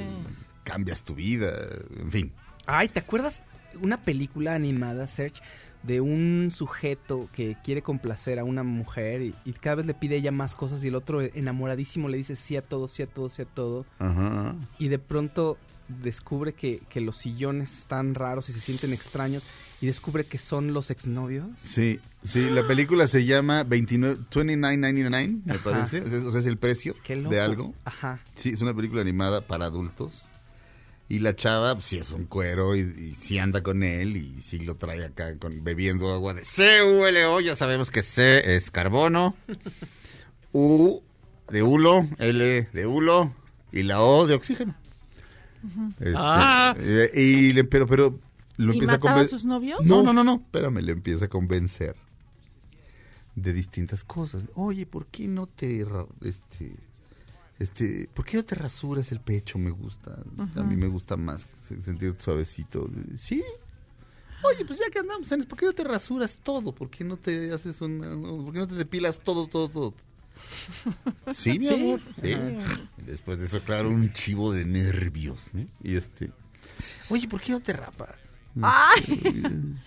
Cambias tu vida, en fin. Ay, ¿te acuerdas una película animada, Serge, de un sujeto que quiere complacer a una mujer y, y cada vez le pide ella más cosas y el otro enamoradísimo le dice sí a todo, sí a todo, sí a todo Ajá. y de pronto descubre que, que los sillones están raros y se sienten extraños y descubre que son los exnovios? Sí, sí, la película se llama 29 29.99, me Ajá. parece. O sea, es- o sea, es el precio Qué loco. de algo. Ajá. Sí, es una película animada para adultos. Y la chava, pues, sí es un cuero y, y sí anda con él y sí lo trae acá con, bebiendo agua de CULO. Ya sabemos que C es carbono, U de hulo, L de hulo y la O de oxígeno. Este, Ah. eh, y le, pero, pero lo ¿Y empieza a mataba a conven- sus novios? No, no, no, no, espérame, le empieza a convencer de distintas cosas. Oye, ¿por qué no te este este, ¿por qué no te rasuras el pecho? Me gusta. A mí me gusta más se- sentir suavecito. Sí. Oye, pues ya que andamos ¿por qué no te rasuras todo? ¿Por qué no te haces una, no, ¿por qué no te depilas todo, todo, todo? [LAUGHS] Sí, mi Sí. amor. Sí. Después de eso, claro, un chivo de nervios. ¿no? Y este, oye, ¿por qué no te rapas? ¡Ay!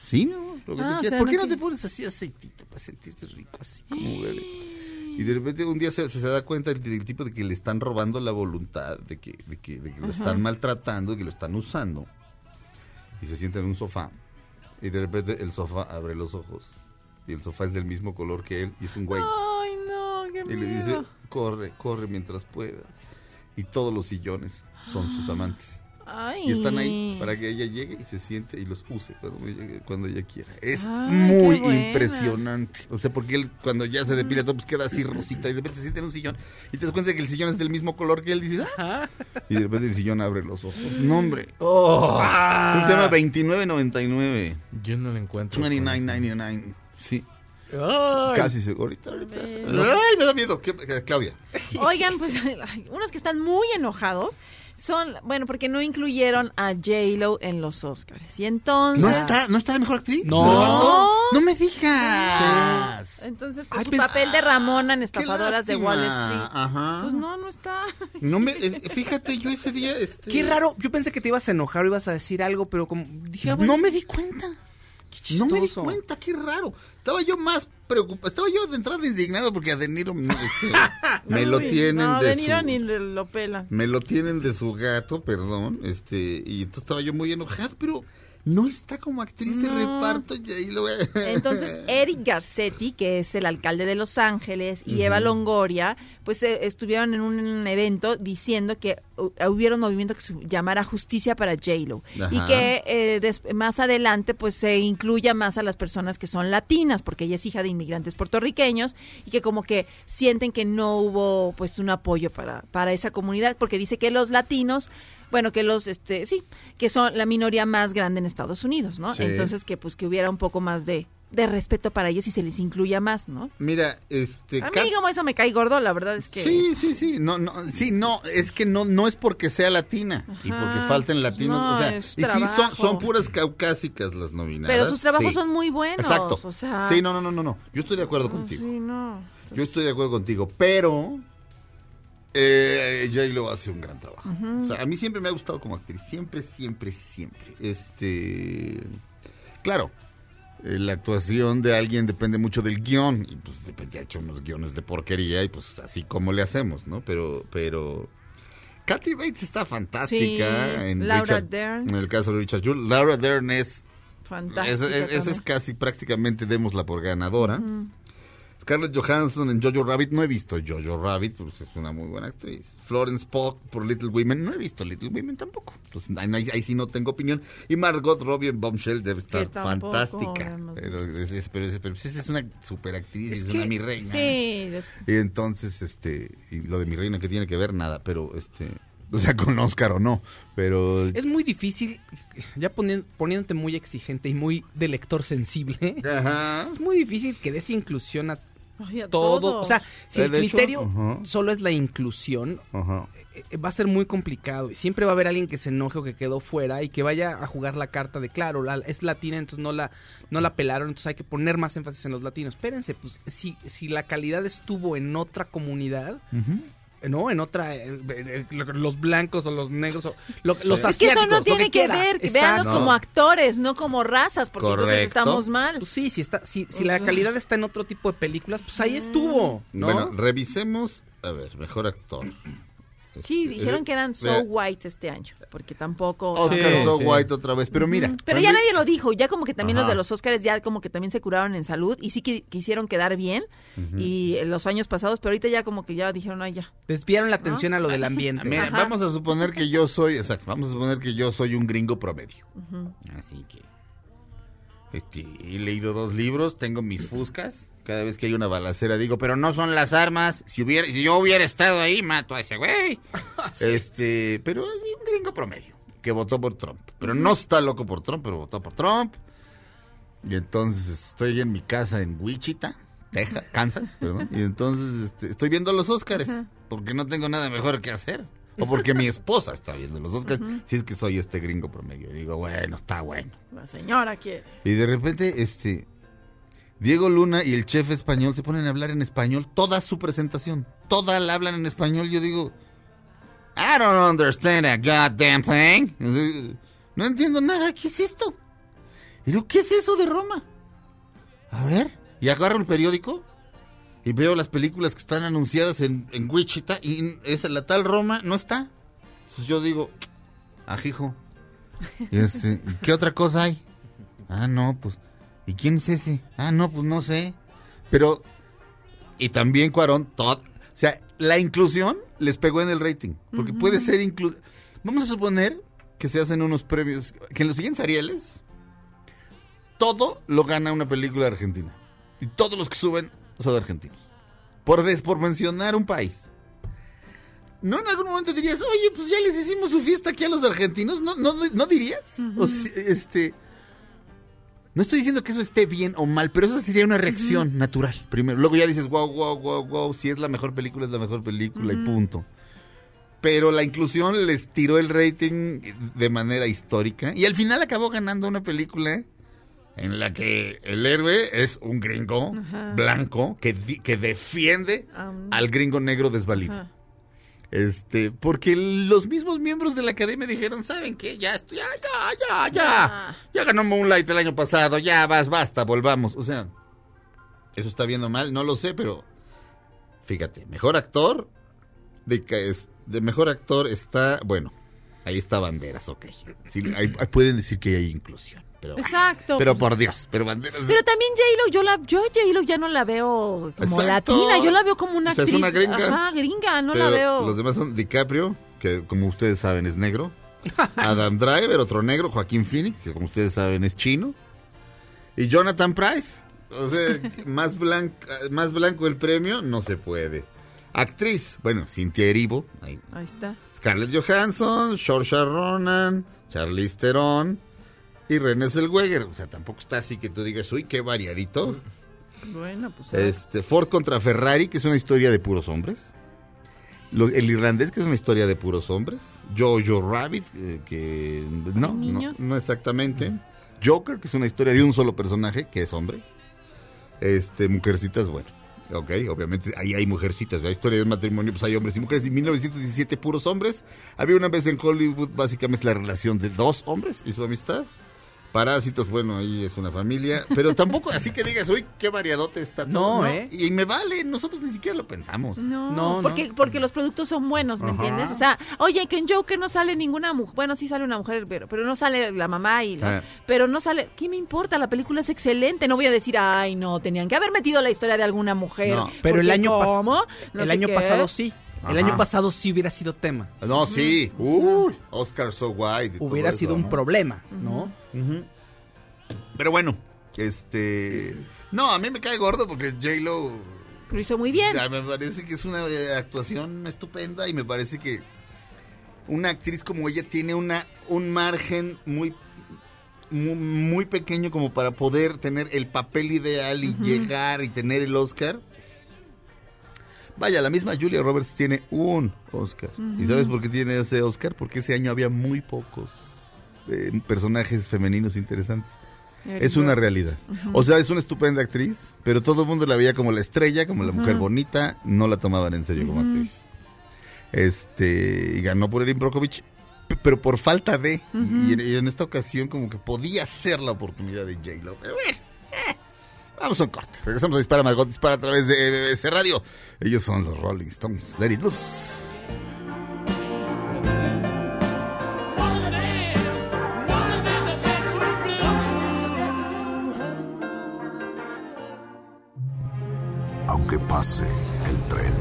Sí, mi amor. lo que tú Ah, o quieras. sea, ¿Por no qué no te pones así aceitito para sentirte rico, así como bebé? Y de repente un día se, se da cuenta del, del tipo de que le están robando la voluntad, de que, de que, de que lo están maltratando, de que lo están usando. Y se sienta en un sofá. Y de repente el sofá abre los ojos. Y el sofá es del mismo color que él y es un güey. Ay, no, qué Y le dice, miedo. corre, corre mientras puedas. Y todos los sillones son sus amantes. Ay. Y están ahí para que ella llegue y se siente y los use cuando, llegue- cuando ella quiera. Es Ay, muy impresionante. O sea, porque él cuando ya se depila todo, pues queda así rosita y de repente se siente en un sillón y te das cuenta que el sillón es del mismo color que él. Dices, "Ah". Y de repente el sillón abre los ojos. No, hombre. Oh. ¿Cómo se llama? 29.99. Yo no lo encuentro. 29.99. Sí. Ay. Casi seguro. Ahorita, ahorita. Bueno. Ay, me da miedo. ¿Qué- qué- Claudia. [LAUGHS] Oigan, pues [LAUGHS] ay, unos que están muy enojados son, bueno, porque no incluyeron a J-Lo en los Oscars. Y entonces... ¿No está, ¿No está de mejor actriz? No. No me digas. Entonces, pues, Ay, su papel de Ramona en Qué Estafadoras de Wall. Street. Ajá. Pues no, no está. No me, [LAUGHS] es- fíjate, yo ese día, este, Qué raro, yo pensé que te ibas a enojar o ibas a decir algo, pero como dije, ah, bueno, No me di cuenta. No me di cuenta, qué raro. Estaba yo más preocupado, estaba yo de entrada indignado porque a De Niro este, [LAUGHS] me lo tienen no, de De Niro su, ni lo pelan. me lo tienen de su gato, perdón, este, y entonces estaba yo muy enojado, pero no está como actriz de reparto y ahí lo Entonces, [LAUGHS] Eric Garcetti, que es el alcalde de Los Ángeles, y Eva Longoria, pues eh, estuvieron en un evento diciendo que hu- hubiera un movimiento que se llamara Justicia para J-Lo. Y que eh, des- más adelante, pues se incluya más a las personas que son latinas, porque ella es hija de inmigrantes puertorriqueños, y que como que sienten que no hubo, pues, un apoyo para, para esa comunidad, porque dice que los latinos bueno, que los, este, sí, que son la minoría más grande en Estados Unidos, ¿no? Sí. Entonces que pues que hubiera un poco más de, de respeto para ellos y se les incluya más, ¿no? Mira, este... A Kat- mí como eso me cae gordo, la verdad es que... Sí, sí, sí, no, no, sí, no, es que no, no es porque sea latina y porque falten latinos, no, o sea, y sí son, son puras caucásicas las nominadas. Pero sus trabajos sí. son muy buenos. Exacto. O sea, Sí, no, no, no, no, no. Yo estoy de acuerdo no, contigo. Sí, no. Yo estoy de acuerdo contigo, pero eh, J-Lo hace un gran trabajo. O sea, a mí siempre me ha gustado como actriz, siempre, siempre, siempre. Este, claro, eh, la actuación de alguien depende mucho del guion y pues repente ha hecho unos guiones de porquería y pues así como le hacemos, ¿no? Pero, pero Kathy Bates está fantástica Sí, en Laura Richard- Dern. en el caso de Richard Jewell. Laura Dern es Fantástica esa, es- es casi prácticamente démosla por ganadora. Scarlett Johansson en Jojo Rabbit, no he visto Jojo Rabbit, pues es una muy buena actriz. Florence Pugh por Little Women, no he visto Little Women tampoco. Entonces, ahí, ahí- ahí sí no tengo opinión. Y Margot Robbie en Bombshell debe estar tampoco fantástica. Pero, es, es- pero, es, pero pues es una super actriz, es, Es una mi reina. Sí, Y entonces, este, y lo de mi reina que tiene que ver nada, pero este, [LAUGHS] o sea, con Oscar o no, pero Es muy difícil, ya poniéndote muy exigente y muy de lector sensible, Ajá. es muy difícil que des inclusión a todo. todo. O sea, si Eh, el hecho, criterio solo es la inclusión, Ajá. eh, va a ser muy complicado y siempre va a haber alguien que se enoje o que quedó fuera y que vaya a jugar la carta de claro, la- es latina, entonces no la no la pelaron, entonces hay que poner más énfasis en los latinos. Espérense, pues si si la calidad estuvo en otra comunidad. ¿No? En otra eh, eh, los blancos o los negros o lo- los Es que eso asiáticos, no tiene que, ver, véanlos como actores, no como razas, porque entonces estamos mal. Pues sí, si está si, si la calidad está en otro tipo de películas, pues ahí estuvo, ¿no? Bueno, revisemos, a ver, mejor actor. Sí, dijeron Eh, que eran so eh, white este año, porque tampoco... Oscar Sí, So sí. White otra vez, pero mira. Pero ya nadie lo dijo, ya como que también los Ajá. de los Oscars ya como que también se curaron en salud y sí que quisieron quedar bien y en los años pasados, pero ahorita ya como que ya dijeron, ay ya. Desviaron la atención a lo del ambiente. Mira, Ajá. vamos a suponer que yo soy, exacto, vamos a suponer que yo soy un gringo promedio. Así que, este, he leído dos libros, tengo mis fuscas. Cada vez que hay una balacera digo, pero no son las armas. Si hubiera, si yo hubiera estado ahí, mato a ese güey. [LAUGHS] Este, pero es un gringo promedio que votó por Trump. Pero no está loco por Trump, pero votó por Trump. Y entonces estoy en mi casa en Wichita, Texas, Kansas, perdón. Y entonces este, estoy viendo los Óscares, porque no tengo nada mejor que hacer. O porque mi esposa está viendo los Óscares, si es que soy este gringo promedio. Y digo, bueno, está bueno. La señora quiere. Y de repente, este, Diego Luna y el chef español se ponen a hablar en español toda su presentación. Toda la hablan en español. Yo digo, I don't understand a goddamn thing. No entiendo nada. ¿Qué es esto? Y digo, ¿qué es eso de Roma? A ver. Y agarro el periódico y veo las películas que están anunciadas en, Wichita y esa, la tal Roma no está. Entonces yo digo, ajijo. Y este, ¿y ¿Qué otra cosa hay? Ah, no, pues. ¿Y quién es ese? Ah, no, pues no sé. Pero. Y también Cuarón, todo. O sea, la inclusión les pegó en el rating. Porque puede ser inclu Vamos a suponer que se hacen unos premios. Que en los siguientes Arieles. Todo lo gana una película argentina. Y todos los que suben son argentinos. Por, des- por mencionar un país. ¿No en algún momento dirías, oye, pues ya les hicimos su fiesta aquí a los argentinos? ¿No, no, no dirías? O si- este... No estoy diciendo que eso esté bien o mal, pero eso sería una reacción natural. Primero, luego ya dices, wow, wow, wow, wow, si es la mejor película, es la mejor película y punto. Pero la inclusión les tiró el rating de manera histórica y al final acabó ganando una película en la que el héroe es un gringo Ajá. blanco que, que defiende al gringo negro desvalido. Ajá. Este, porque los mismos miembros de la academia dijeron, ¿saben qué? Ya, estoy, ya, ya, ya, ya. Ya ganó Moonlight el año pasado, ya vas, basta, volvamos. O sea, eso está viendo mal, no lo sé, pero fíjate, mejor actor, de, de mejor actor está, bueno, ahí está Banderas, ok. Sí, hay- hay- pueden decir que hay inclusión, pero, Exacto. pero por Dios, pero Banderas... Pero también J-Lo, yo la, yo a J-Lo ya no la veo como Exacto. latina, yo la veo como una O sea, es actriz. una gringa. Ajá, gringa, no Pero la veo. Los demás son DiCaprio, que como ustedes saben es negro. [LAUGHS] Adam Driver, otro negro. Joaquín Phoenix, que como ustedes saben es chino. Y Jonathan Price. O sea, [LAUGHS] más, blanco, más blanco el premio no se puede. Actriz, bueno, Cynthia Erivo, ahí. Ahí está. Scarlett Johansson, Saoirse Ronan, Charlize Theron y René Zellweger. O sea, tampoco está así que tú digas, uy, qué variadito. Bueno, pues. Este, Ford contra Ferrari, que es una historia de puros hombres. Lo- el irlandés, que es una historia de puros hombres. Jojo Rabbit, eh, que no, no, exactamente. Joker, que es una historia de un solo personaje, que es hombre. Este, Mujercitas, bueno. Ok, obviamente ahí hay mujercitas, la historia de matrimonio, pues hay hombres y mujeres. En 1917, puros hombres. Había una vez en Hollywood, básicamente la relación de dos hombres y su amistad. Parásitos, bueno, ahí es una familia. Pero tampoco así que digas, uy, qué variadote está todo. No, ¿eh? Y me vale, nosotros ni siquiera lo pensamos. No, No, porque, porque los productos son buenos, ¿me Ajá. entiendes? O sea, oye, que en Joker no sale ninguna mujer. Bueno, sí sale una mujer, pero, pero no sale la mamá y la- Ah. Pero no sale. ¿Qué me importa? La película es excelente. No voy a decir, ay, no, tenían que haber metido la historia de alguna mujer. No. Pero el año, ¿cómo? No el sé año qué. pasado sí. El Ajá. año pasado sí hubiera sido tema. No, sí. Uy, Oscar So White. y todo Hubiera eso, sido un ¿no? problema, ¿no? Ujú. Pero bueno, este... No, a mí me cae gordo porque J-Lo... Lo hizo muy bien. Ya, Me parece que es una eh, actuación estupenda y me parece que una actriz como ella tiene una un margen muy muy, muy pequeño como para poder tener el papel ideal y llegar y tener el Oscar. Vaya, la misma Julia Roberts tiene un Oscar. ¿Y sabes por qué tiene ese Oscar? Porque ese año había muy pocos eh, personajes femeninos interesantes. Es una realidad. O sea, es una estupenda actriz, pero todo el mundo la veía como la estrella, como la mujer bonita, no la tomaban en serio como actriz. Este, y ganó por Erin Brockovich, pero por falta de, y, en, y en esta ocasión como que podía ser la oportunidad de J-Lo. Pero bueno, vamos a un corte. Regresamos a Dispara Margot, Dispara a través de BBC Radio. Ellos son los Rolling Stones. Let it. Aunque pase el tren,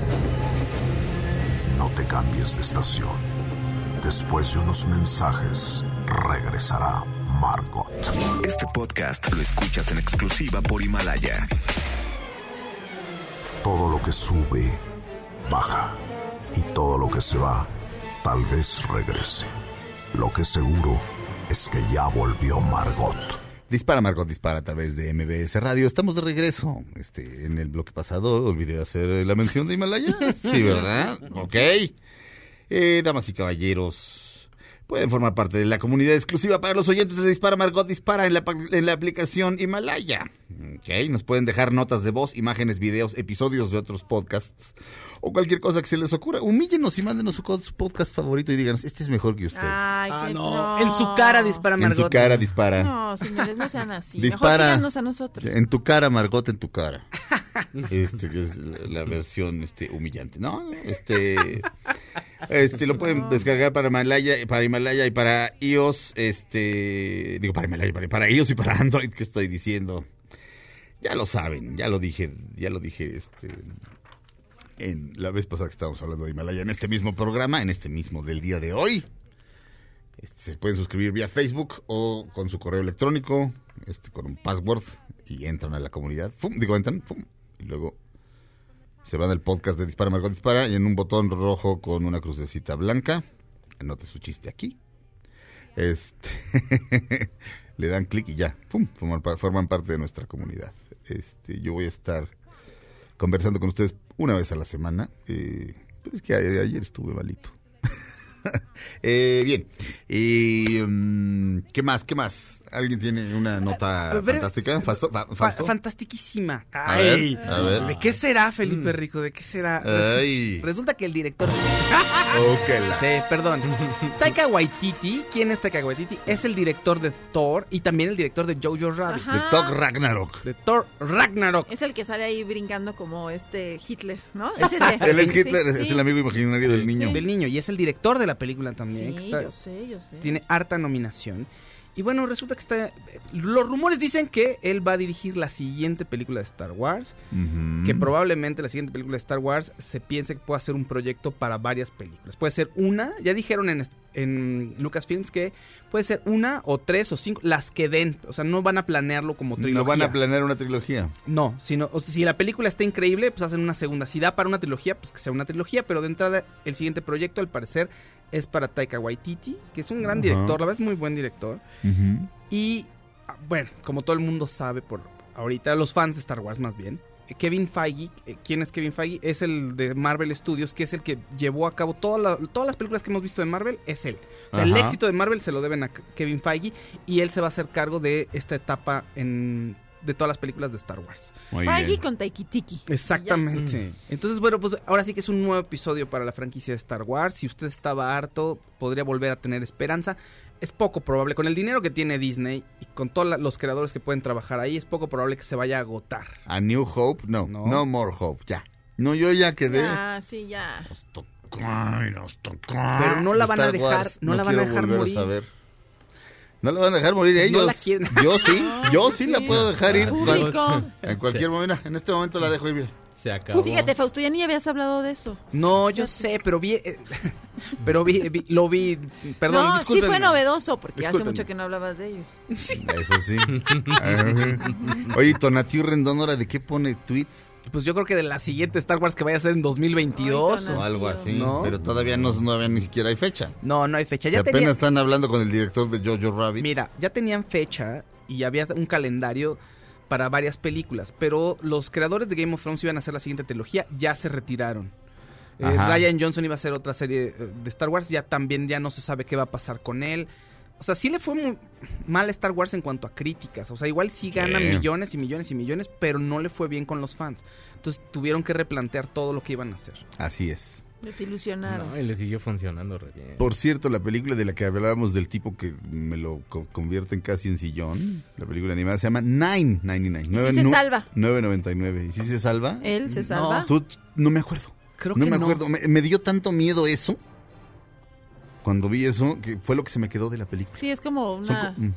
no te cambies de estación. Después de unos mensajes, regresará Margot. Este podcast lo escuchas en exclusiva por Himalaya. Todo lo que sube, baja. Y todo lo que se va, tal vez regrese. Lo que seguro es que ya volvió Margot. Dispara Margot, dispara a través de MBS Radio. Estamos de regreso. Este, en el bloque pasado olvidé hacer la mención de Himalaya. [LAUGHS] Sí, ¿verdad? Ok. Eh, damas y caballeros, pueden formar parte de la comunidad exclusiva para los oyentes de Dispara Margot Dispara en la, en la aplicación Himalaya. Ok, nos pueden dejar notas de voz, imágenes, videos, episodios de otros podcasts o cualquier cosa que se les ocurra. Humíllenos y mándenos su, podcast favorito y díganos, este es mejor que usted. Ay, Ah, que no. En su cara dispara en Margot. su cara dispara. No, señores, no sean así. Dispara. Mejor a nosotros. En tu cara, Margot, en tu cara. [LAUGHS] Este que es la, la versión este humillante, ¿no? Este este lo pueden descargar para Himalaya, para Himalaya y para iOS, este digo para Himalaya, para, para iOS y para Android que estoy diciendo. Ya lo saben, ya lo dije, ya lo dije este en la vez pasada que estábamos hablando de Himalaya en este mismo programa, en este mismo del día de hoy. Este, se pueden suscribir vía Facebook o con su correo electrónico, este, con un password y entran a la comunidad. ¡Fum! Digo, entran, ¡fum! y luego se van al podcast de Dispara Margot Dispara y en un botón rojo con una crucecita blanca, anote su chiste aquí. Este [LAUGHS] le dan clic y ya, ¡pum! Forman, forman parte de nuestra comunidad. Este, yo voy a estar conversando con ustedes una vez a la semana. eh, pero es que ayer estuve malito. [LAUGHS] Eh, bien. Y, mm, ¿Qué más? ¿Qué más? ¿Alguien tiene una nota A ver, fantástica? ¿Fausto? Fa- Fa- Fausto? fantastiquísima. A ver, Ay, a ver. ¿De qué será, Felipe Rico? ¿De qué será? Ay. Resulta que el director... [LAUGHS] La- Sí, perdón. Taika Waititi, ¿quién es Taika Waititi? Es el director de Thor y también el director de Jojo Rabbit. Ajá. De Thor Ragnarok. De Thor Ragnarok. Es el que sale ahí brincando como este Hitler, ¿no? Es ese. Él es Sí, Hitler, es sí. el amigo imaginario del niño. Del niño. Y es el director de la película también. está- yo sé, yo sé. tiene harta nominación. Y bueno, resulta que está... Los rumores dicen que él va a dirigir la siguiente película de Star Wars. Que probablemente la siguiente película de Star Wars se piense que pueda ser un proyecto para varias películas. Puede ser una, ya dijeron en, en Lucasfilms que puede ser una o tres o cinco, las que den. O sea, no van a planearlo como trilogía. No van a planear una trilogía. No, sino, o sea, si la película está increíble, pues hacen una segunda. Si da para una trilogía, pues que sea una trilogía. Pero de entrada, el siguiente proyecto, al parecer, es para Taika Waititi, que es un gran Ajá. director, la verdad es muy buen director. Y, ah, bueno, como todo el mundo sabe por ahorita, los fans de Star Wars más bien, Kevin Feige, eh, ¿quién es Kevin Feige? Es el de Marvel Studios, que es el que llevó a cabo toda la- todas las películas que hemos visto de Marvel, es él. O sea, el éxito de Marvel se lo deben a Kevin Feige y él se va a hacer cargo de esta etapa en de todas las películas de Star Wars. Muy Feige bien. con Taikitiki. Exactamente. Entonces, bueno, pues ahora sí que es un nuevo episodio para la franquicia de Star Wars. Si usted estaba harto, podría volver a tener esperanza. Es poco probable, con el dinero que tiene Disney y con todos la- los creadores que pueden trabajar ahí, es poco probable que se vaya a agotar. A New Hope, no. No. No, more hope, ya. No, yo ya quedé. Ah, sí, ya. Ay, nos tocó. Pero no la van a dejar- Wars, no la van a dejar morir. saber. No la van a dejar morir ellos. la quieren. Yo sí, [LAUGHS] yo sí la puedo dejar ir. Cual- En cualquier momento, en este momento la dejo ir. mira. Se acabó. Fíjate, Fausto, ya ni habías hablado de eso. No, yo sé, pero vi, eh, [LAUGHS] pero vi, vi- lo vi, perdón, no, sí fue novedoso, porque hace mucho que no hablabas de ellos. Eso sí. Oye, Tonatiu Rendón, ¿ahora de qué pone tweets? Pues yo creo que de la siguiente Star Wars que vaya a ser en 2022. Ay, O algo así. ¿No? Pero todavía no, no había ni siquiera hay fecha. No, no hay fecha. Si Ya apenas tenía- están hablando con el director de Jojo Rabbit. Mira, ya tenían fecha y había un calendario para varias películas, pero los creadores de Game of Thrones iban a hacer la siguiente trilogía, ya se retiraron. Eh. Ryan Johnson iba a hacer otra serie eh, de Star Wars, ya también ya no se sabe qué va a pasar con él. O sea, sí le fue muy mal a Star Wars en cuanto a críticas. O sea, igual sí ganan Sí. millones y millones y millones, pero no le fue bien con los fans. Entonces tuvieron que replantear todo lo que iban a hacer. Así es. Desilusionaron. No, y le siguió funcionando re bien. Por cierto, la película de la que hablábamos del tipo que me lo co- convierte en casi en sillón, la película animada se llama Nine, 99. ¿Y si se salva? 9.99. ¿Y si se salva? ¿Él se salva? Tú, no me acuerdo. Creo no que me no. acuerdo. Me, me dio tanto miedo eso. Cuando vi eso, que fue lo que se me quedó de la película. Sí, es como una... mm.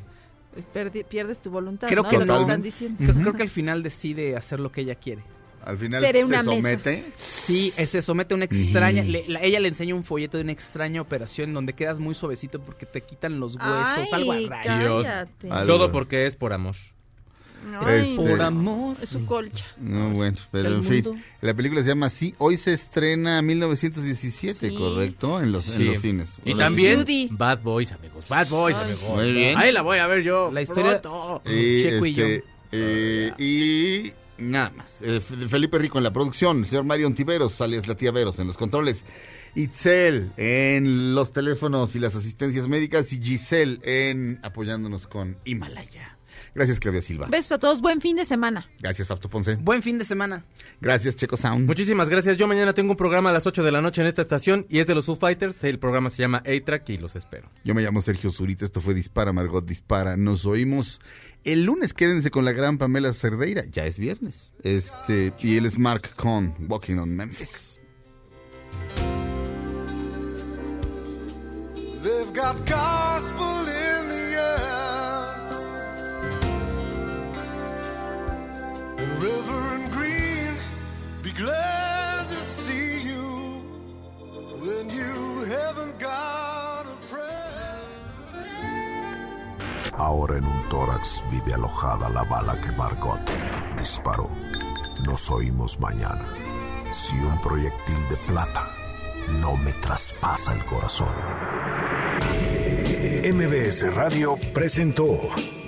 pierdes tu voluntad, Creo ¿no? que Lo no. están diciendo. Creo, creo que al final decide hacer lo que ella quiere. Al final Seré se mesa. somete. Sí, se somete a una extraña. Ujú. le- la- ella le enseña un folleto de una extraña operación donde quedas muy suavecito porque te quitan los huesos, Ay, algo. Algo. Todo porque es por amor. Ay, Este- Por amor. Es su colcha. No, bueno, pero en fin. mundo. La película se llama así. Hoy se estrena 1917, Sí. correcto, en los, en Sí. los cines. Y también Judy. Bad Boys, amigos. Bad Boys, Ay. amigos. Muy bien. Ahí la voy a ver yo. La historia- pronto. Y, Checo y yo. este, eh, y nada más. Eh, Felipe Rico en la producción, el señor Mario Ontiveros, alias la Veros en los controles. Itzel en los teléfonos y las asistencias médicas y Giselle en apoyándonos con Himalaya. Gracias, Claudia Silva. Besos a todos. Buen fin de semana. Gracias, Fausto Ponce. Buen fin de semana. Gracias, Checo Sound. Muchísimas gracias. Yo mañana tengo un programa a las 8 de la noche en esta estación y es de los Foo Fighters. El programa se llama A-Track y los espero. Yo me llamo Sergio Zurita, esto fue Dispara, Margot Dispara. Nos oímos el lunes, quédense con la gran Pamela Cerdeira, ya es viernes. Este, y él es Mark Cohn, Walking on Memphis. They've got gospel in Reverend Green, be glad to see you when you haven't got a prayer. Ahora en un tórax vive alojada la bala que Margot disparó. Nos oímos mañana. Si un proyectil de plata no me traspasa el corazón. MBS Radio presentó